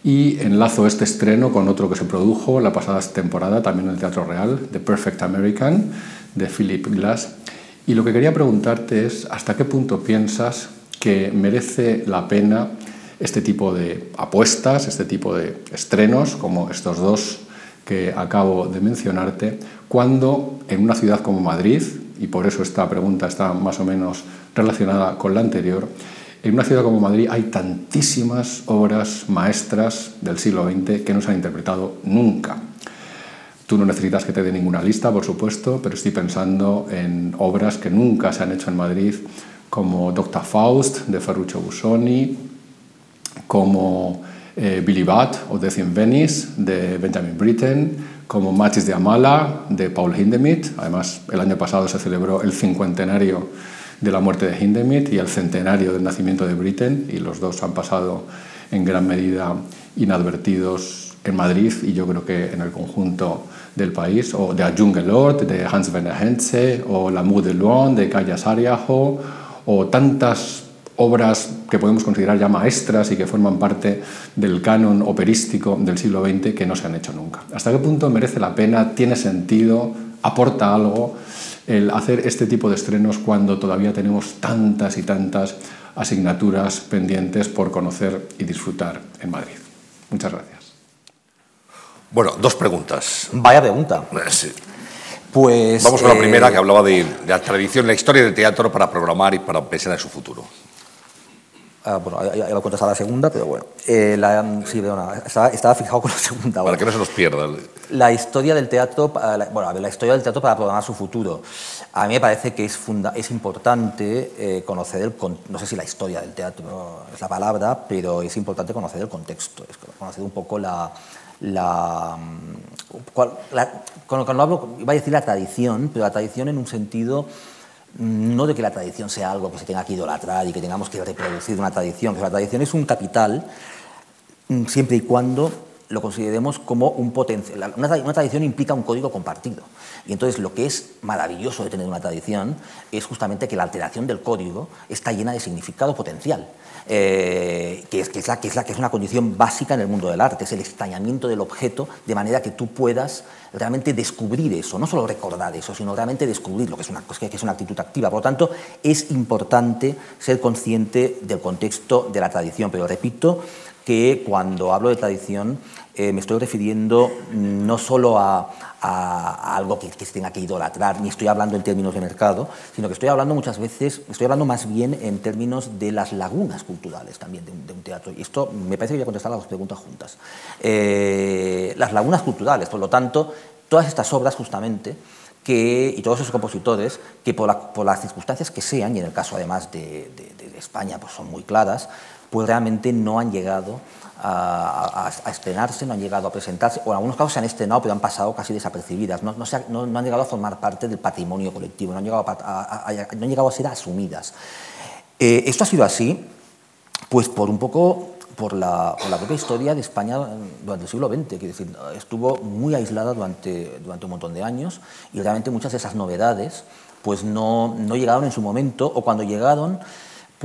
Y enlazo este estreno con otro que se produjo la pasada temporada también en el Teatro Real, The Perfect American, de Philip Glass. Y lo que quería preguntarte es, ¿hasta qué punto piensas que merece la pena este tipo de apuestas, este tipo de estrenos, como estos dos que acabo de mencionarte, cuando en una ciudad como Madrid, y por eso esta pregunta está más o menos relacionada con la anterior, en una ciudad como Madrid hay tantísimas obras maestras del siglo XX que no se han interpretado nunca. Tú no necesitas que te dé ninguna lista, por supuesto, pero estoy pensando en obras que nunca se han hecho en Madrid, como Dr. Faust de Ferruccio Busoni, como eh, Billy Bat o Death in Venice de Benjamin Britten, como Matches de Amala de Paul Hindemith. Además, el año pasado se celebró el cincuentenario de la muerte de Hindemith y el centenario del nacimiento de Britten, y los dos han pasado en gran medida inadvertidos en Madrid y yo creo que en el conjunto del país, o de Lord de Hans Werner Henze, o L'amour de Luan de Kaya Sariajo, o tantas obras que podemos considerar ya maestras y que forman parte del canon operístico del siglo XX que no se han hecho nunca. ¿Hasta qué punto merece la pena, tiene sentido, aporta algo el hacer este tipo de estrenos cuando todavía tenemos tantas y tantas asignaturas pendientes por conocer y disfrutar en Madrid? Muchas gracias. Bueno, dos preguntas. Vaya pregunta. Eh, sí. Pues, Vamos con la eh, primera que hablaba de, de la tradición, la historia del teatro para programar y para pensar en su futuro. Ah, bueno, ya, ya, lo contestar la segunda, pero bueno. Eh, la, sí, perdona, estaba, estaba, fijado con la segunda. Para que no se nos pierda. La historia del teatro, bueno, a ver, la historia del teatro para programar su futuro. A mí me parece que es, funda, es importante eh, conocer el, no sé si la historia del teatro es la palabra, pero es importante conocer el contexto, es conocer un poco la, la, cual, la cuando, cuando hablo, iba a decir la tradición, pero la tradición en un sentido no de que la tradición sea algo que se tenga que idolatrar y que tengamos que reproducir una tradición, que la tradición es un capital mm, siempre y cuando lo consideremos como un potencial. Una, tradición implica un código compartido. Y entonces lo que es maravilloso de tener una tradición es justamente que la alteración del código está llena de significado potencial. Eh, que, es, que, la, que, es la, que es una condición básica en el mundo del arte, es el extrañamiento del objeto de manera que tú puedas realmente descubrir eso, no solo recordar eso, sino realmente descubrirlo, que es una, que es una actitud activa. Por lo tanto, es importante ser consciente del contexto de la tradición, pero repito que cuando hablo de tradición eh, me estoy refiriendo no solo a, a, algo que, se tenga que idolatrar, ni estoy hablando en términos de mercado, sino que estoy hablando muchas veces, estoy hablando más bien en términos de las lagunas culturales también de un, teatro. Y esto me parece que voy a contestar las preguntas juntas. Eh, las lagunas culturales, por lo tanto, todas estas obras justamente, que, y todos esos compositores que por, las circunstancias que sean, y en el caso además de, de, de España pues son muy claras, pues realmente no han llegado a, estrenarse, no han llegado a presentarse, o en algunos casos se han estrenado, pero han pasado casi desapercibidas, no, han llegado a formar parte del patrimonio colectivo, no han llegado a, ser asumidas. Eh, esto ha sido así, pues por un poco por la, por propia historia de España durante el siglo XX, que decir, estuvo muy aislada durante, durante un montón de años y realmente muchas de esas novedades pues no, no llegaron en su momento o cuando llegaron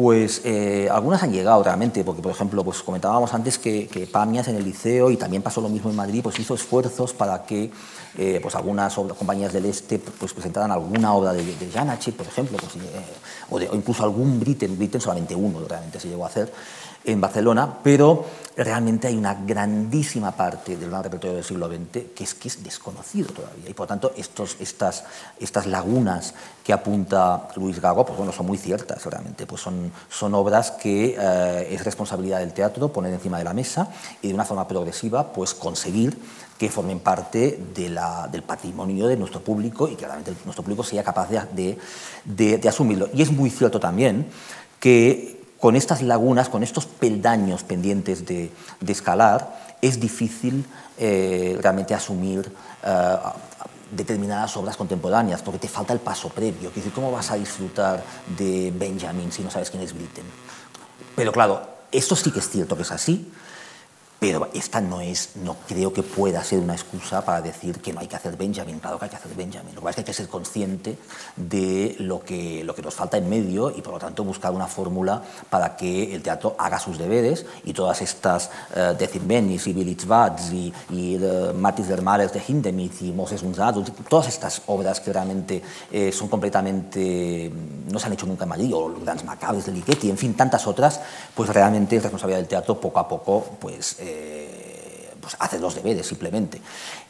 pues eh, algunas han llegado realmente, porque por ejemplo, pues comentábamos antes que, Pamias en el liceo y también pasó lo mismo en Madrid, pues hizo esfuerzos para que eh, pues algunas obras, compañías del este pues presentaran alguna obra de, de por ejemplo, pues, eh, o, incluso algún Britten, Britten solamente uno realmente se llegó a hacer en Barcelona, pero realmente hay una grandísima parte del gran repertorio del siglo XX que es, que es desconocido todavía. Y por tanto, estas, lagunas que apunta Luis Gago, pues bueno, son muy ciertas realmente. Pues son, obras que eh, es responsabilidad del teatro poner encima de la mesa y de una forma progresiva pues conseguir que formen parte del patrimonio de nuestro público y que realmente nuestro público sea capaz de asumirlo. Y es muy cierto también que con estas lagunas, con estos peldaños pendientes de, escalar, es difícil eh, realmente asumir eh, determinadas obras contemporáneas, porque te falta el paso previo. Decir, ¿cómo vas a disfrutar de Benjamin si no sabes quién es Britten? Pero claro, esto sí que es cierto que es así, pero esta no es, no creo que pueda ser una excusa para decir que no hay que hacer Benjamin. Claro que hay que hacer Benjamin. Lo que pasa es que hay que ser consciente de lo que, lo que nos falta en medio y por lo tanto buscar una fórmula para que el teatro haga sus deberes y todas estas uh, Decimbenis y Bilitsvats y, y uh, Matis Dermales de Hindemith y Moses Unzadus, todas estas obras que realmente eh, son completamente, no se han hecho nunca en Madrid, o los Grandes Macabres de Ligeti, en fin, tantas otras, pues realmente es responsabilidad del teatro poco a poco, pues eh, pues hacer los deberes simplemente.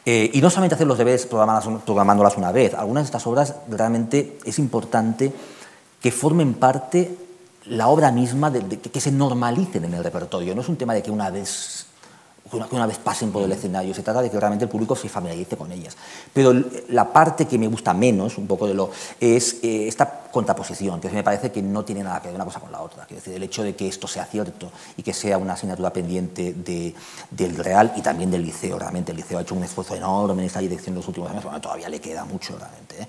Eh, y no solamente hacer los deberes programándolas una vez, algunas de estas obras realmente es importante que formen parte la obra misma, de, que se normalicen en el repertorio. No es un tema de que una vez que una, vez pasen por el escenario, se trata de que realmente el público se familiarice con ellas. Pero la parte que me gusta menos, un poco de lo, es eh, esta contraposición, que me parece que no tiene nada que ver una cosa con la otra. Es decir, el hecho de que esto sea cierto y que sea una asignatura pendiente de, del Real y también del Liceo, realmente el Liceo ha hecho un esfuerzo enorme en esta dirección en los últimos años, bueno, todavía le queda mucho realmente. ¿eh?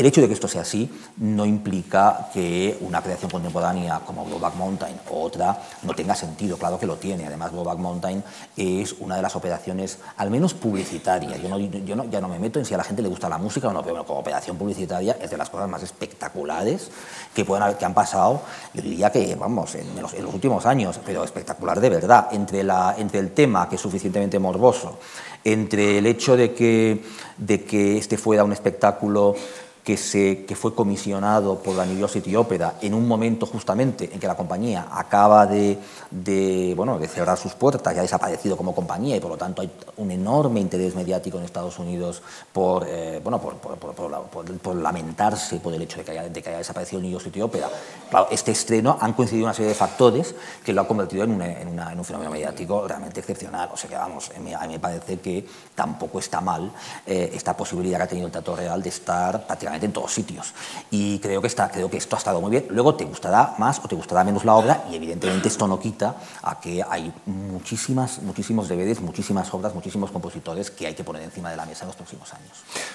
El hecho de que esto sea así no implica que una creación contemporánea como Blowback Mountain o otra no tenga sentido, claro que lo tiene. Además, Blowback Mountain es una de las operaciones, al menos publicitarias. Yo, no, yo no, ya no me meto en si a la gente le gusta la música o no, pero bueno, como operación publicitaria es de las cosas más espectaculares que, pueden haber, que han pasado, yo diría que, vamos, en los, en los últimos años, pero espectacular de verdad, entre, la, entre el tema que es suficientemente morboso, entre el hecho de que, de que este fuera un espectáculo que, se, que fue comisionado por la New York City Opera en un momento justamente en que la compañía acaba de, de, bueno, de cerrar sus puertas, ya ha desaparecido como compañía y por lo tanto hay un enorme interés mediático en Estados Unidos por, eh, bueno, por, por, por, lamentarse por el hecho de que haya, de que haya desaparecido New York City Opera. Claro, este estreno han coincidido una serie de factores que lo han convertido en, en, una, en un fenómeno mediático realmente excepcional. O sea que, vamos, a mí, me parece que tampoco está mal eh, esta posibilidad que ha tenido el Teatro Real de estar prácticamente en todos sitios. Y creo que, está, creo que esto ha estado muy bien. Luego te gustará más o te gustará menos la obra y evidentemente esto no quita a que hay muchísimas, muchísimos DVDs, muchísimas obras, muchísimos compositores que hay que poner encima de la mesa en los próximos años.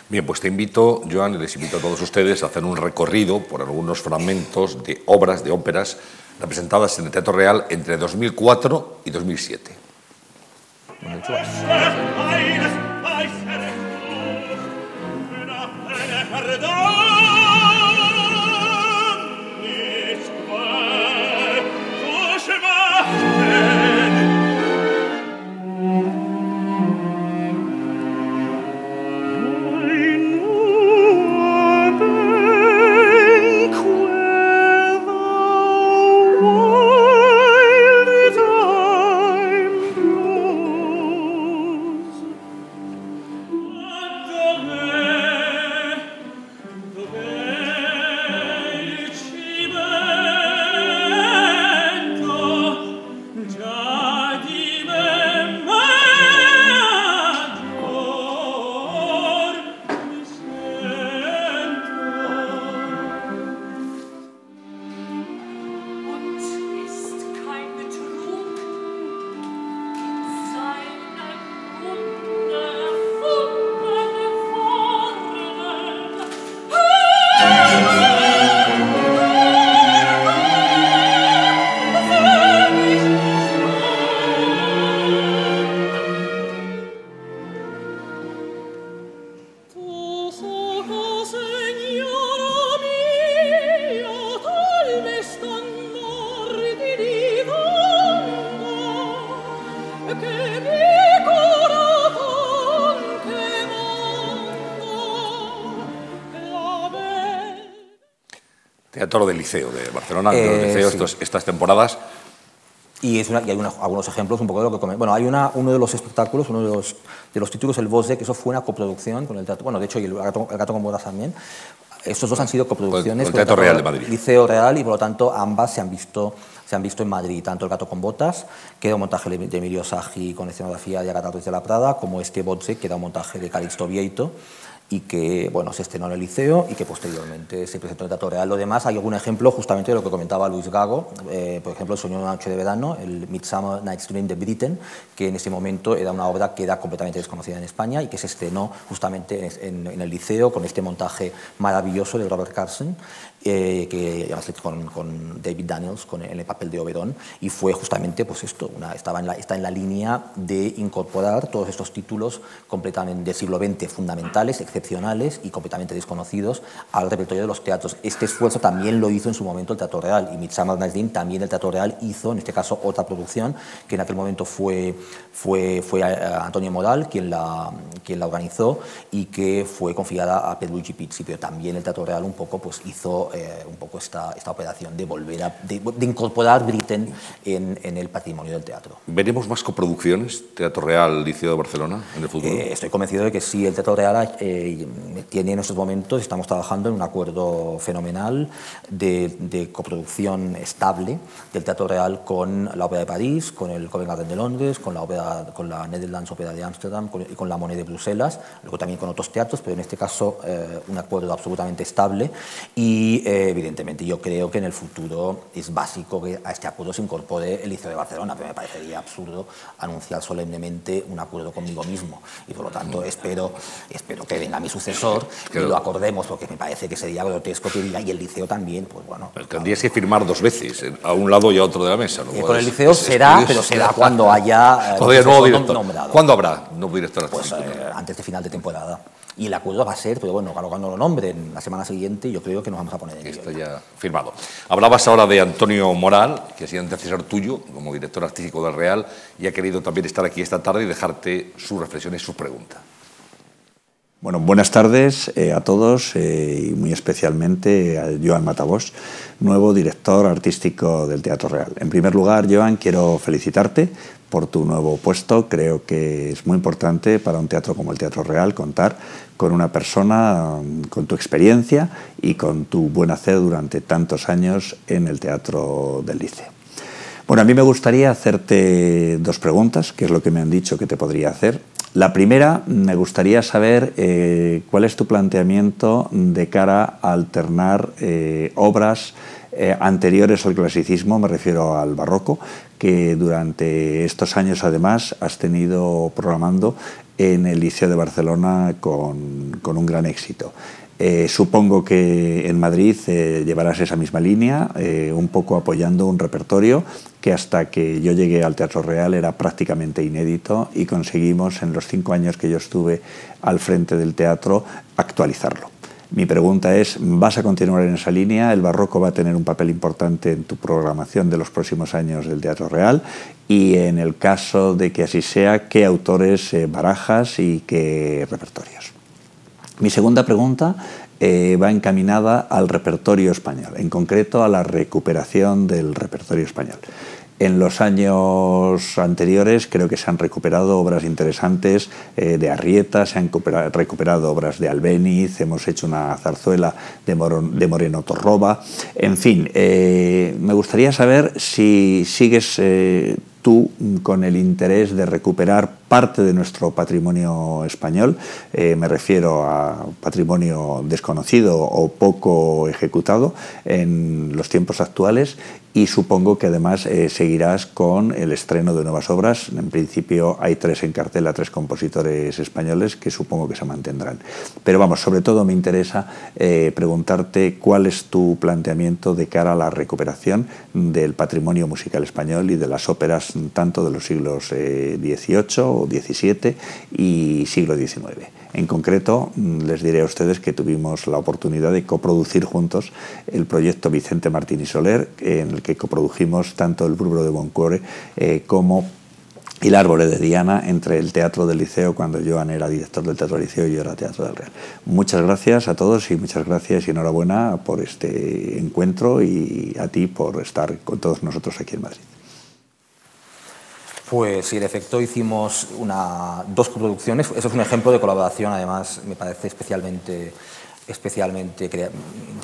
Bien, pues te invito, Joan, y les invito a todos ustedes a hacer un recorrido por algunos fragmentos de obras, de óperas representadas en el Teatro Real entre 2004 y 2007. Arredò! Teatro del Liceo de Barcelona, eh, Liceo estas temporadas. Y, es una, y hay algunos ejemplos un poco de lo que Bueno, hay una, uno de los espectáculos, uno de los, de los títulos, el Voz de, que eso fue una coproducción con el teatro. Bueno, de hecho, y el Gato, el Gato con Bodas también. Estos dos han sido coproducciones con el Teatro, Real de Madrid. Liceo Real y por lo tanto ambas se han visto se han visto en Madrid, tanto El gato con botas, que era un montaje de Emilio Sagi con escenografía de Agatha Ruiz de la Prada, como este Botze, que era un montaje de Calixto Vieito, y que bueno, se estrenó en el liceo y que posteriormente se presentó en el Teatro Real. Lo demás, hay algún ejemplo justamente de lo que comentaba Luis Gago, eh, por ejemplo, El sueño de una noche de verano, el Midsummer Night's Dream de Britten, que en ese momento era una obra que era completamente desconocida en España y que se estrenó justamente en, en el liceo con este montaje maravilloso de Robert Carson eh, que con, con, David Daniels con el, papel de Oberón y fue justamente pues esto, una, en la, está en la línea de incorporar todos estos títulos completamente del siglo XX fundamentales, excepcionales y completamente desconocidos al repertorio de los teatros. Este esfuerzo también lo hizo en su momento el Teatro Real y Midsummer Night's Dream también el Teatro Real hizo en este caso otra producción que en aquel momento fue, fue, fue eh, Antonio Moral quien la, quien la organizó y que fue confiada a Pedluigi Pizzi, pero también el Teatro Real un poco pues hizo eh, un poco esta, esta operación de volver a de, incorporar Britten en, en, el patrimonio del teatro. ¿Veremos más coproducciones, Teatro Real, Liceo de Barcelona, en el futuro? Eh, estoy convencido de que sí, el Teatro Real eh, tiene en estos momentos, estamos trabajando en un acuerdo fenomenal de, de, coproducción estable del Teatro Real con la Ópera de París, con el Covent Garden de Londres, con la, ópera, con la Netherlands Ópera de Ámsterdam y con la Monet de Bruselas, luego también con otros teatros, pero en este caso un acuerdo absolutamente estable y eh, evidentemente, yo creo que en el futuro es básico que a este acuerdo se incorpore el Liceo de Barcelona, pero me parecería absurdo anunciar solemnemente un acuerdo conmigo mismo. Y por lo tanto, espero, espero que venga mi sucesor y lo acordemos, porque me parece que sería grotesco que diga, y el Liceo también, pues bueno. Pero tendrías que firmar dos veces, a un lado y a otro de la mesa. ¿no? Eh, con el Liceo será, pero será cuando *laughs* haya. Eh, nuevo director. Nombrado. ¿Cuándo habrá nuevo director? Pues antes de final de temporada. Y el acuerdo va a ser, pero bueno, cuando lo nombren la semana siguiente, yo creo que nos vamos a poner en Esto ya firmado. Hablabas ahora de Antonio Moral, que ha sido antecesor tuyo como director artístico del Real y ha querido también estar aquí esta tarde y dejarte sus reflexiones y sus preguntas. Bueno, buenas tardes eh, a todos eh, y muy especialmente a Joan Matabos, nuevo director artístico del Teatro Real. En primer lugar, Joan, quiero felicitarte por tu nuevo puesto. Creo que es muy importante para un teatro como el Teatro Real contar con una persona mm, con tu experiencia y con tu buen hacer durante tantos años en el Teatro del Liceo. Bueno, a mí me gustaría hacerte dos preguntas, que es lo que me han dicho que te podría hacer. La primera, me gustaría saber eh, cuál es tu planteamiento de cara a alternar eh, obras eh, anteriores al clasicismo, me refiero al barroco, que durante estos años además has tenido programando en el Liceo de Barcelona con, con un gran éxito. Eh, supongo que en Madrid eh, llevarás esa misma línea, eh, un poco apoyando un repertorio que hasta que yo llegué al Teatro Real era prácticamente inédito y conseguimos en los cinco años que yo estuve al frente del teatro actualizarlo. Mi pregunta es, ¿vas a continuar en esa línea? ¿El barroco va a tener un papel importante en tu programación de los próximos años del Teatro Real? Y en el caso de que así sea, ¿qué autores barajas y qué repertorios? Mi segunda pregunta eh, va encaminada al repertorio español, en concreto a la recuperación del repertorio español. En los años anteriores creo que se han recuperado obras interesantes eh, de Arrieta, se han recuperado obras de Albéniz, hemos hecho una zarzuela de, Moreno Torroba. En fin, eh, me gustaría saber si sigues tú con el interés de recuperar parte de nuestro patrimonio español, eh, me refiero a patrimonio desconocido o poco ejecutado en los tiempos actuales y supongo que además eh, seguirás con el estreno de nuevas obras. En principio hay tres en cartela, tres compositores españoles que supongo que se mantendrán. Pero vamos, sobre todo me interesa eh, preguntarte cuál es tu planteamiento de cara a la recuperación del patrimonio musical español y de las óperas tanto de los siglos XVIII o XVII y siglo XIX. En concreto, mm, les diré a ustedes que tuvimos la oportunidad de coproducir juntos el proyecto Vicente Martín y Soler, en el que coprodujimos tanto el Burbro de Boncore eh, como el Árbol de Diana entre el Teatro del Liceo cuando Joan era director del Teatro del Liceo y yo era Teatro del Real. Muchas gracias a todos y muchas gracias y enhorabuena por este encuentro y a ti por estar con todos nosotros aquí en Madrid. Pues sí, en efecto hicimos una, dos coproducciones. Eso es un ejemplo de colaboración, además me parece especialmente, especialmente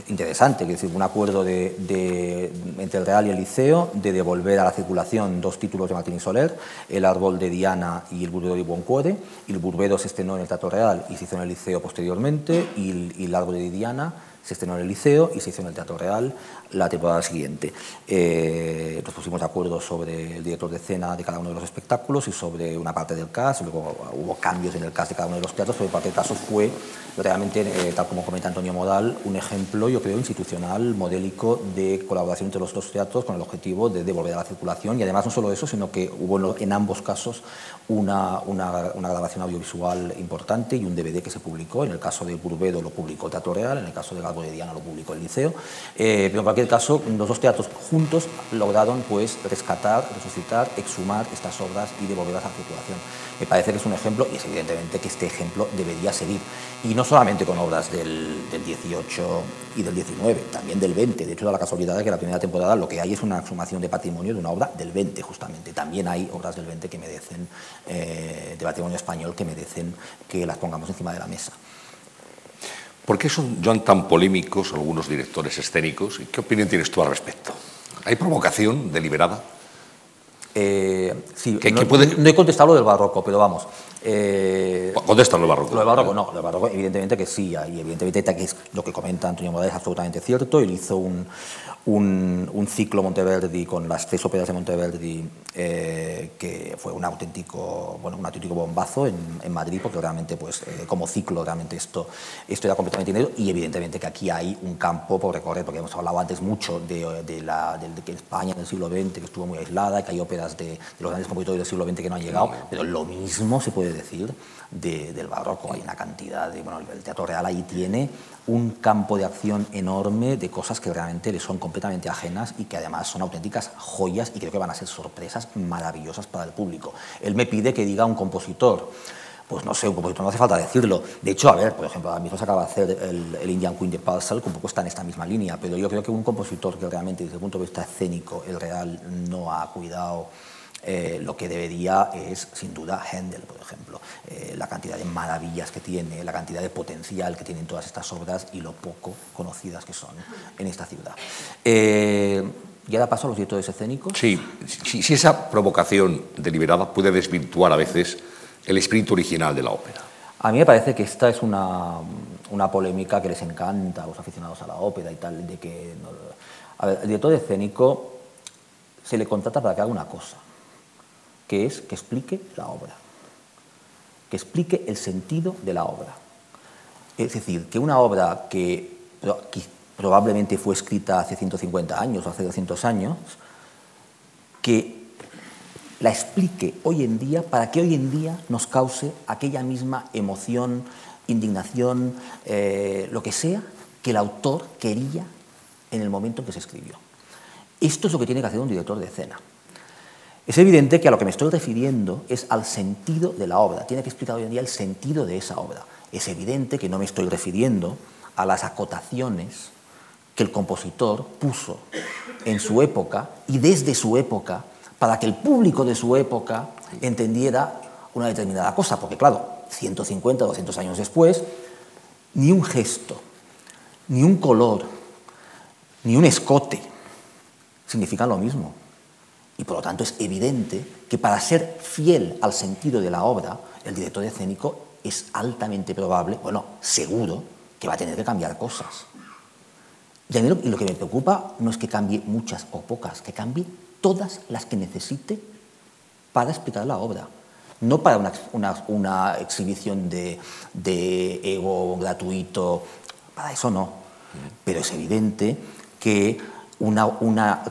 interesante. Es decir, un acuerdo de, entre el Real y el Liceo de devolver a la circulación dos títulos de Martín y Soler, El Árbol de Diana y El Burbedo de Boncuore. El Burbedo se estrenó en el Teatro Real y se hizo en el Liceo posteriormente, y el, y el Árbol de Diana se estrenó en el Liceo y se hizo en el Teatro Real la temporada siguiente. Eh, nos pusimos de acuerdo sobre el director de escena de cada uno de los espectáculos y sobre una parte del cast, luego hubo cambios en el cast de cada uno de los teatros, pero parte del caso fue realmente, eh, tal como comenta Antonio Modal, un ejemplo, yo creo, institucional, modélico de colaboración entre los dos teatros con el objetivo de devolver a la circulación. Y además no solo eso, sino que hubo en ambos casos una, una, grabación audiovisual importante y un DVD que se publicó, en el caso de Burbedo lo publicó Teatro Real, en el caso de Galgo de Diana lo publicó el Liceo, eh, pero en cualquier caso los dos teatros juntos lograron pues rescatar, resucitar, exhumar estas obras y devolverlas a la circulación. Me parece que es un ejemplo y es evidentemente que este ejemplo debería seguir. Y no solamente con obras del, 18 y del 19, también del 20. De hecho, da la casualidad de que la primera temporada lo que hay es una exhumación de patrimonio de una obra del 20, justamente. También hay obras del 20 que merecen, eh, de patrimonio español, que merecen que las pongamos encima de la mesa. ¿Por qué son, tan polémicos algunos directores escénicos? ¿Y qué opinión tienes tú al respecto? ¿Hay provocación deliberada? Eh, sí, no, he contestado lo del barroco, pero vamos. Eh, Contesta lo del barroco. Lo del barroco, no, lo del barroco, evidentemente que sí, y evidentemente que es lo que comenta Antonio Morales es absolutamente cierto. Él hizo un, un, ciclo Monteverdi con las tres óperas de Monteverdi, eh, que fue un auténtico, bueno, un auténtico bombazo en, en Madrid, porque realmente, pues, eh, como ciclo, realmente esto, esto era completamente inédito, y evidentemente que aquí hay un campo por recorrer, porque hemos hablado antes mucho de, de, la, de, que España en el siglo XX que estuvo muy aislada, que hay óperas de, los grandes compositores del siglo XX que no han llegado, pero lo mismo se puede decir del barroco. Hay una cantidad de, bueno, el Teatro Real ahí tiene un campo de acción enorme de cosas que realmente le son completamente ajenas y que además son auténticas joyas y creo que van a ser sorpresas maravillosas para el público. Él me pide que diga un compositor. pues no sé, un compositor no hace falta decirlo. De hecho, a ver, por ejemplo, ahora mismo se acaba de hacer el, Indian Queen de Purcell, que un poco está en esta misma línea, pero yo creo que un compositor que realmente desde el punto de vista escénico, el real, no ha cuidado eh, lo que debería es, sin duda, Händel, por ejemplo. Eh, la cantidad de maravillas que tiene, la cantidad de potencial que tienen todas estas obras y lo poco conocidas que son en esta ciudad. Eh, ¿Y ahora paso a los directores escénicos? Sí, si esa provocación deliberada puede desvirtuar a veces el espíritu original de la ópera. A mí me parece que esta es una, una polémica que les encanta a los aficionados a la ópera y tal, de que... A ver, el director escénico se le contrata para que haga una cosa, que es que explique la obra, que explique el sentido de la obra. Es decir, que una obra que probablemente fue escrita hace 150 años o hace 200 años, que la explique hoy en día para que hoy en día nos cause aquella misma emoción, indignación, eh, lo que sea, que el autor quería en el momento en que se escribió. Esto es lo que tiene que hacer un director de escena. Es evidente que a lo que me estoy refiriendo es al sentido de la obra. Tiene que explicar hoy en día el sentido de esa obra. Es evidente que no me estoy refiriendo a las acotaciones que el compositor puso en su época y desde su época para que el público de su época entendiera una determinada cosa, porque claro, 150, 200 años después, ni un gesto, ni un color, ni un escote significan lo mismo. Y por lo tanto es evidente que para ser fiel al sentido de la obra, el director escénico es altamente probable, bueno, seguro, que va a tener que cambiar cosas. Y a mí lo, que me preocupa no es que cambie muchas o pocas, que cambie todas las que necesite para explicar la obra. No para una, exhibición de, ego gratuito, para eso no. Pero es evidente que una, una,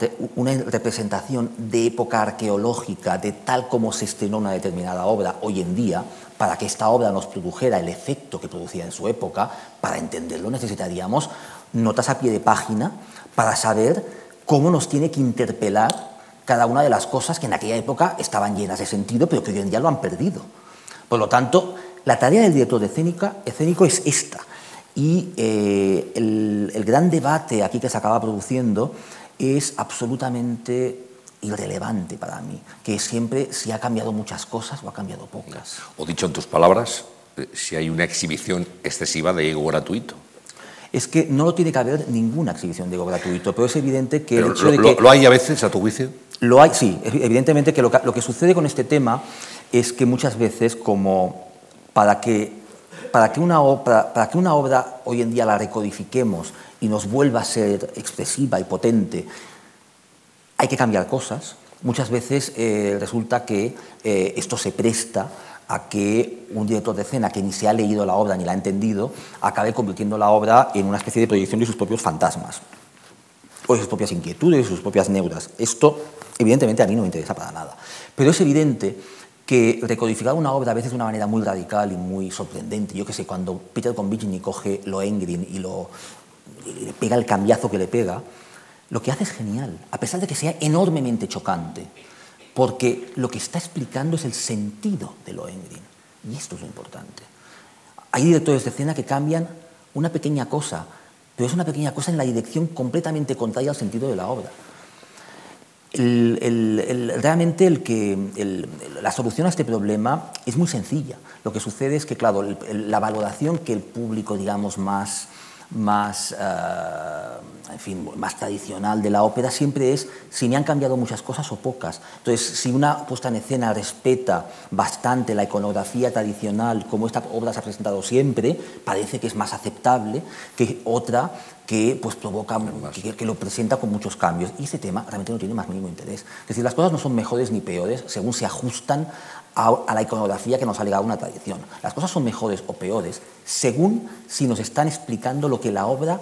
representación de época arqueológica, de tal como se estrenó una determinada obra hoy en día, para que esta obra nos produjera el efecto que producía en su época, para entenderlo necesitaríamos notas a pie de página para saber cómo nos tiene que interpelar cada una de las cosas que en aquella época estaban llenas de sentido, pero que hoy en día lo han perdido. Por lo tanto, la tarea del director de escénica, escénico es esta. Y eh, el, el gran debate aquí que se acaba produciendo es absolutamente irrelevante para mí, que siempre si ha cambiado muchas cosas o ha cambiado pocas. O dicho en tus palabras, eh, si hay una exhibición excesiva de ego gratuito es que no lo tiene que haber ninguna exhibición de ego gratuito, pero es evidente que el hecho de que... ¿Lo hay a veces, a tu juicio? Lo hay, sí. Evidentemente que lo, que sucede con este tema es que muchas veces, como para que, para, que una obra, para que una obra hoy en día la recodifiquemos y nos vuelva a ser expresiva y potente, hay que cambiar cosas. Muchas veces eh, resulta que eh, esto se presta a que un director de escena que ni se ha leído la obra ni la ha entendido acabe convirtiendo la obra en una especie de proyección de sus propios fantasmas, o de sus propias inquietudes, de sus propias neuras. Esto, evidentemente, a mí no me interesa para nada. Pero es evidente que recodificar una obra a veces de una manera muy radical y muy sorprendente, yo que sé, cuando Peter Convicini coge lo Engrin y, lo, le pega el cambiazo que le pega, lo que hace es genial, a pesar de que sea enormemente chocante porque lo que está explicando es el sentido de Lohengrin. Y esto es lo importante. Hay directores de escena que cambian una pequeña cosa, pero es una pequeña cosa en la dirección completamente contraria al sentido de la obra. Realmente la solución a este problema es muy sencilla. Lo que sucede es que, claro, la valoración que el público, digamos, más más, eh, en fin, más tradicional de la ópera siempre es si me han cambiado muchas cosas o pocas. Entonces, si una puesta en escena respeta bastante la iconografía tradicional, como esta obra se ha presentado siempre, parece que es más aceptable que otra que pues provoca, que, que, lo presenta con muchos cambios. Y ese tema realmente no tiene más mínimo interés. Es decir, las cosas no son mejores ni peores según se ajustan a, la iconografía que nos ha legado una tradición. Las cosas son mejores o peores según si nos están explicando lo que la obra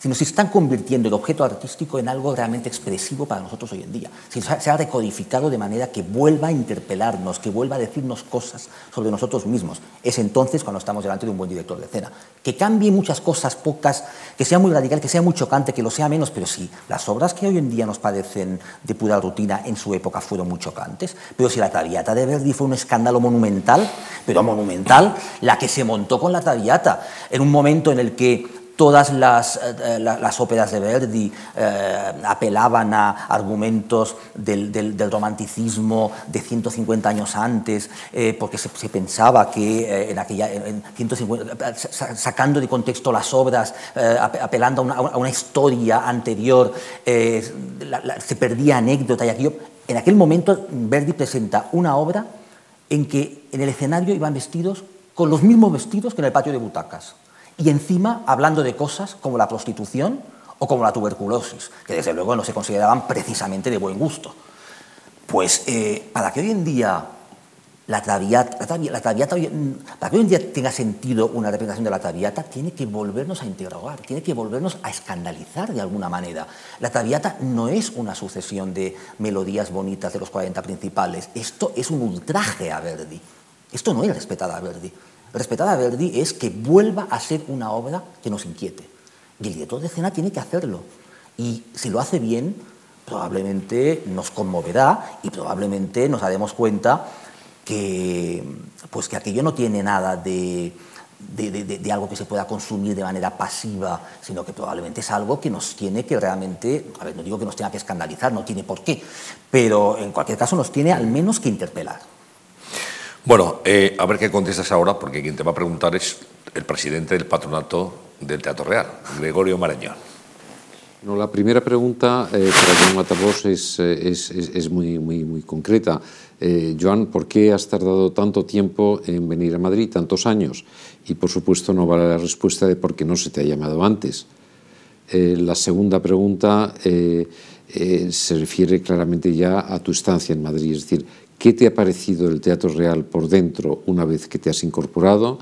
sino se están convirtiendo el objeto artístico en algo realmente expresivo para nosotros hoy en día. Se ha recodificado de manera que vuelva a interpelarnos, que vuelva a decirnos cosas sobre nosotros mismos. Es entonces cuando estamos delante de un buen director de escena. Que cambie muchas cosas, pocas, que sea muy radical, que sea muy chocante, que lo sea menos, pero sí, las obras que hoy en día nos parecen de pura rutina en su época fueron muy chocantes. Pero si la Traviata de Verdi fue un escándalo monumental, pero monumental, la que se montó con la Traviata, en un momento en el que todas las, eh, las, óperas de Verdi eh, apelaban a argumentos del, romanticismo de 150 años antes, eh, porque se, pensaba que en aquella, en 150, sacando de contexto las obras, apelando a una, a una, historia anterior, se perdía anécdota y aquello. En aquel momento Verdi presenta una obra en que en el escenario iban vestidos con los mismos vestidos que en el patio de butacas y encima hablando de cosas como la prostitución o como la tuberculosis, que desde luego no se consideraban precisamente de buen gusto. Pues eh, para que hoy en día la traviata, traviata, para que hoy en día tenga sentido una representación de la traviata, tiene que volvernos a interrogar, tiene que volvernos a escandalizar de alguna manera. La traviata no es una sucesión de melodías bonitas de los 40 principales, esto es un ultraje a Verdi. Esto no es respetar a Verdi. Respetar a Verdi es que vuelva a ser una obra que nos inquiete. Y el director de escena tiene que hacerlo. Y si lo hace bien, probablemente nos conmoverá y probablemente nos daremos cuenta que, pues que aquello no tiene nada de, de, algo que se pueda consumir de manera pasiva, sino que probablemente es algo que nos tiene que realmente, a ver, no digo que nos tenga que escandalizar, no tiene por qué, pero en cualquier caso nos tiene al menos que interpelar. Bueno, eh, a ver qué contestas ahora, porque quien te va a preguntar es el presidente del patronato del Teatro Real, Gregorio Marañón. No, la primera pregunta eh, para Joan Matabos es, eh, es, muy, muy, muy concreta. Joan, ¿por qué has tardado tanto tiempo en venir a Madrid, tantos años? Y por supuesto no vale la respuesta de por qué no se te ha llamado antes. la segunda pregunta se refiere claramente ya a tu estancia en Madrid, es decir, ¿Qué te ha parecido el Teatro Real por dentro una vez que te has incorporado?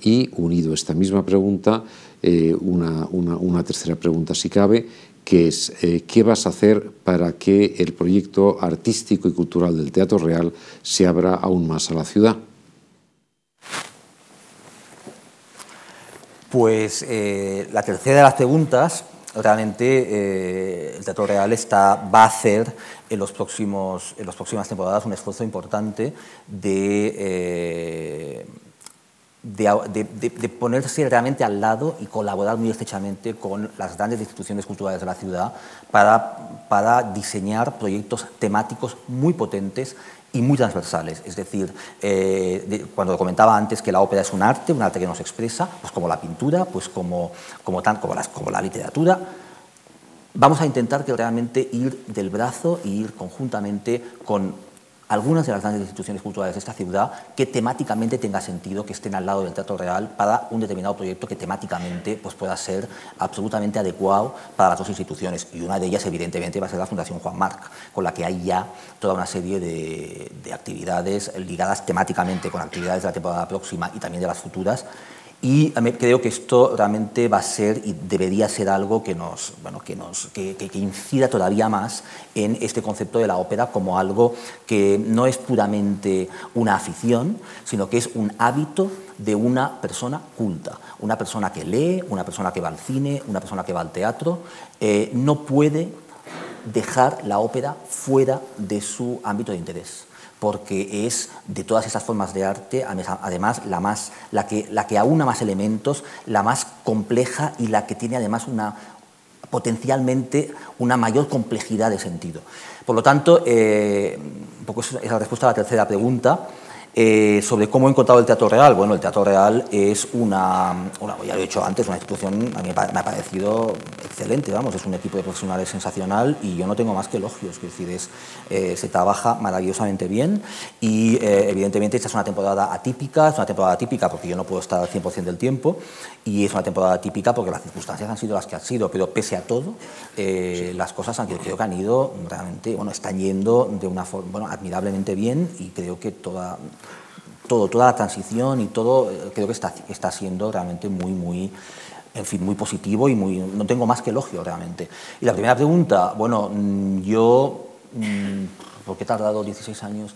Y unido a esta misma pregunta, eh, una, una, tercera pregunta si cabe, que es eh, ¿qué vas a hacer para que el proyecto artístico y cultural del Teatro Real se abra aún más a la ciudad? Pues eh, la tercera de las preguntas realmente eh, el Teatro Real está, va a hacer en, los próximos, en las próximas temporadas un esfuerzo importante de, eh, de, ponerse realmente al lado y colaborar muy estrechamente con las grandes instituciones culturales de la ciudad para, para diseñar proyectos temáticos muy potentes y muy transversales. Es decir, eh, cuando comentaba antes que la ópera es un arte, un arte que nos expresa, pues como la pintura, pues como, como, tan, como, las, como la literatura, vamos a intentar que realmente ir del brazo y ir conjuntamente con algunas de las grandes instituciones culturales de esta ciudad que temáticamente tenga sentido que estén al lado del Teatro Real para un determinado proyecto que temáticamente pues, pueda ser absolutamente adecuado para las dos instituciones. Y una de ellas, evidentemente, va a ser la Fundación Juan Marc, con la que hay ya toda una serie de, de actividades ligadas temáticamente con actividades de la temporada próxima y también de las futuras y creo que esto realmente va a ser y debería ser algo que, nos, bueno, que, nos, que, que, incida todavía más en este concepto de la ópera como algo que no es puramente una afición, sino que es un hábito de una persona culta, una persona que lee, una persona que va al cine, una persona que va al teatro. Eh, no puede dejar la ópera fuera de su ámbito de interés porque es de todas esas formas de arte, además, la, más, la, que, la que aúna más elementos, la más compleja y la que tiene además una, potencialmente una mayor complejidad de sentido. Por lo tanto, eh, un poco es la respuesta a la tercera pregunta. Eh, sobre cómo he encontrado el Teatro Real. Bueno, el Teatro Real es una, ya lo he dicho antes, una institución, a mí me ha parecido excelente, vamos, es un equipo de profesionales sensacional y yo no tengo más que elogios, es decir, eh, se trabaja maravillosamente bien y eh, evidentemente esta es una temporada atípica, es una temporada atípica porque yo no puedo estar al 100% del tiempo y es una temporada atípica porque las circunstancias han sido las que han sido, pero pese a todo, las cosas han, creo que han ido realmente, bueno, están yendo de una forma, bueno, admirablemente bien y creo que toda todo, toda la transición y todo, eh, creo que está, está siendo realmente muy, muy, en fin, muy positivo y muy, no tengo más que elogio realmente. Y la primera pregunta, bueno, mm, yo, mm, ¿por qué he tardado 16 años?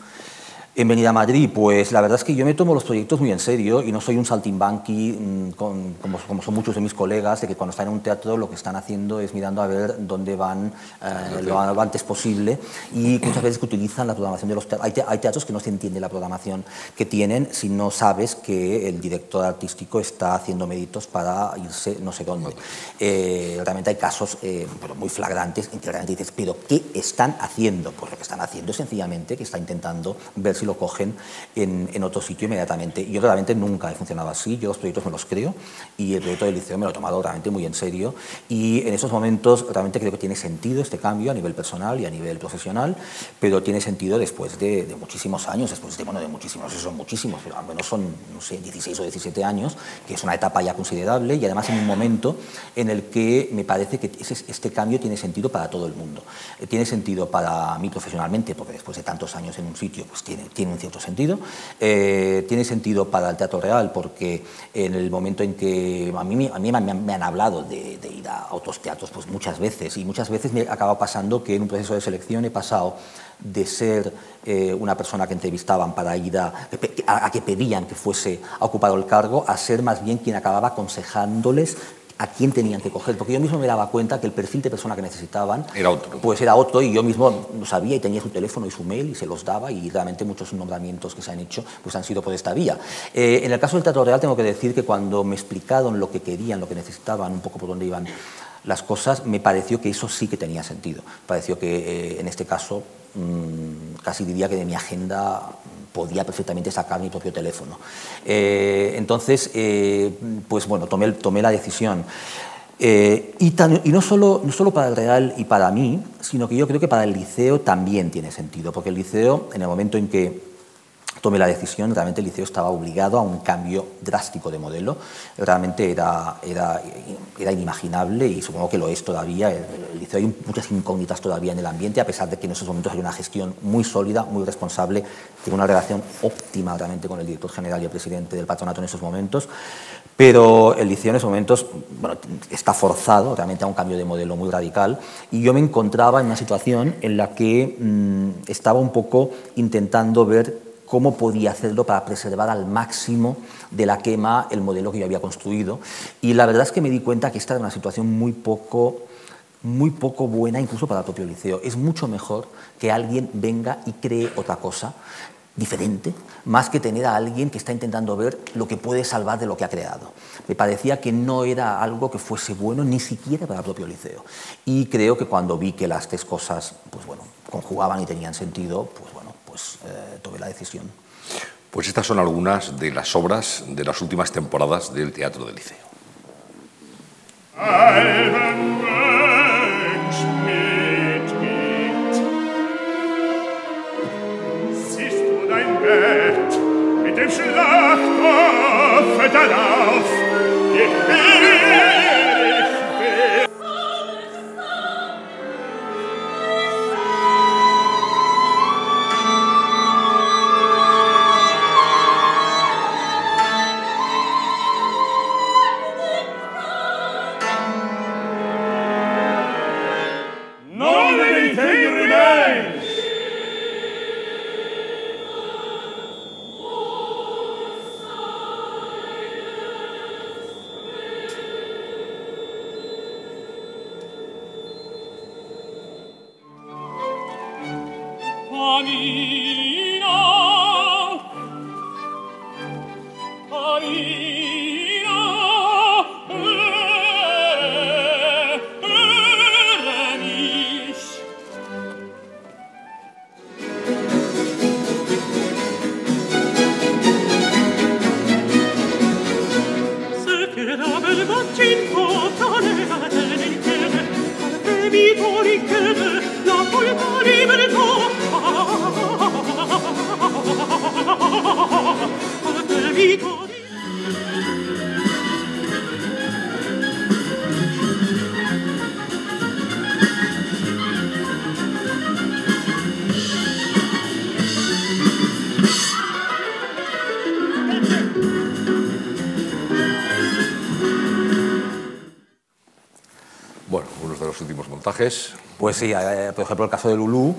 En venir a Madrid, pues la verdad es que yo me tomo los proyectos muy en serio y no soy un saltimbanqui mm, como, como, son muchos de mis colegas, de que cuando están en un teatro lo que están haciendo es mirando a ver dónde van eh, lo antes posible y muchas veces que utilizan la programación de los teatros. Hay, teatros que no se entiende la programación que tienen si no sabes que el director artístico está haciendo méritos para irse no sé dónde. Eh, realmente hay casos eh, pero muy flagrantes en que realmente dices, pero ¿qué están haciendo? Pues lo que están haciendo es sencillamente que está intentando ver si lo cogen en, otro sitio inmediatamente. Yo realmente nunca he funcionado así, yo los proyectos me los creo y el proyecto del liceo me lo he tomado realmente muy en serio y en esos momentos realmente creo que tiene sentido este cambio a nivel personal y a nivel profesional, pero tiene sentido después de, muchísimos años, después de, bueno, de muchísimos, no son muchísimos, pero al menos son, no sé, 16 o 17 años, que es una etapa ya considerable y además en un momento en el que me parece que este cambio tiene sentido para todo el mundo. Eh, tiene sentido para mí profesionalmente, porque después de tantos años en un sitio, pues tiene, tiene en cierto sentido. Eh, tiene sentido para el teatro real porque en el momento en que a mí, a mí me, han, hablado de, ir a otros teatros pues muchas veces y muchas veces me acaba pasando que en un proceso de selección he pasado de ser eh, una persona que entrevistaban para ir a, a, a, que pedían que fuese a ocupar el cargo, a ser más bien quien acababa aconsejándoles a quién tenían que coger, porque yo mismo me daba cuenta que el perfil de persona que necesitaban era otro. Pues era otro y yo mismo lo sabía y tenía su teléfono y su mail y se los daba y realmente muchos nombramientos que se han hecho pues han sido por esta vía. Eh, en el caso del Teatro Real tengo que decir que cuando me explicaron lo que querían, lo que necesitaban, un poco por dónde iban las cosas, me pareció que eso sí que tenía sentido. Pareció que eh, en este caso mm, casi diría que de mi agenda podía perfectamente sacar mi propio teléfono. Eh, entonces, eh, pues bueno, tomé, la decisión. Eh, y, y, no, solo, no solo para el Real y para mí, sino que yo creo que para el liceo también tiene sentido, porque el liceo, en el momento en que tomé la decisión, realmente el liceo estaba obligado a un cambio drástico de modelo. Realmente era, era, era inimaginable y supongo que lo es todavía. El, liceo hay muchas incógnitas todavía en el ambiente, a pesar de que en esos momentos hay una gestión muy sólida, muy responsable, tiene una relación óptima realmente con el director general y el presidente del patronato en esos momentos. Pero el liceo en esos momentos está forzado realmente a un cambio de modelo muy radical y yo me encontraba en una situación en la que mm, estaba un poco intentando ver cómo podía hacerlo para preservar al máximo de la quema el modelo que yo había construido. Y la verdad es que me di cuenta que esta era una situación muy poco, muy poco buena incluso para el propio liceo. Es mucho mejor que alguien venga y cree otra cosa diferente, más que tener a alguien que está intentando ver lo que puede salvar de lo que ha creado. Me parecía que no era algo que fuese bueno ni siquiera para el propio liceo. Y creo que cuando vi que las tres cosas pues bueno, conjugaban y tenían sentido, pues pues eh, tomé la decisión. Pues estas son algunas de las obras de las últimas temporadas del Teatro del Liceo. mit dem Schlachtkopf darauf, montajes. Pues sí, eh, por ejemplo, el caso de Lulú,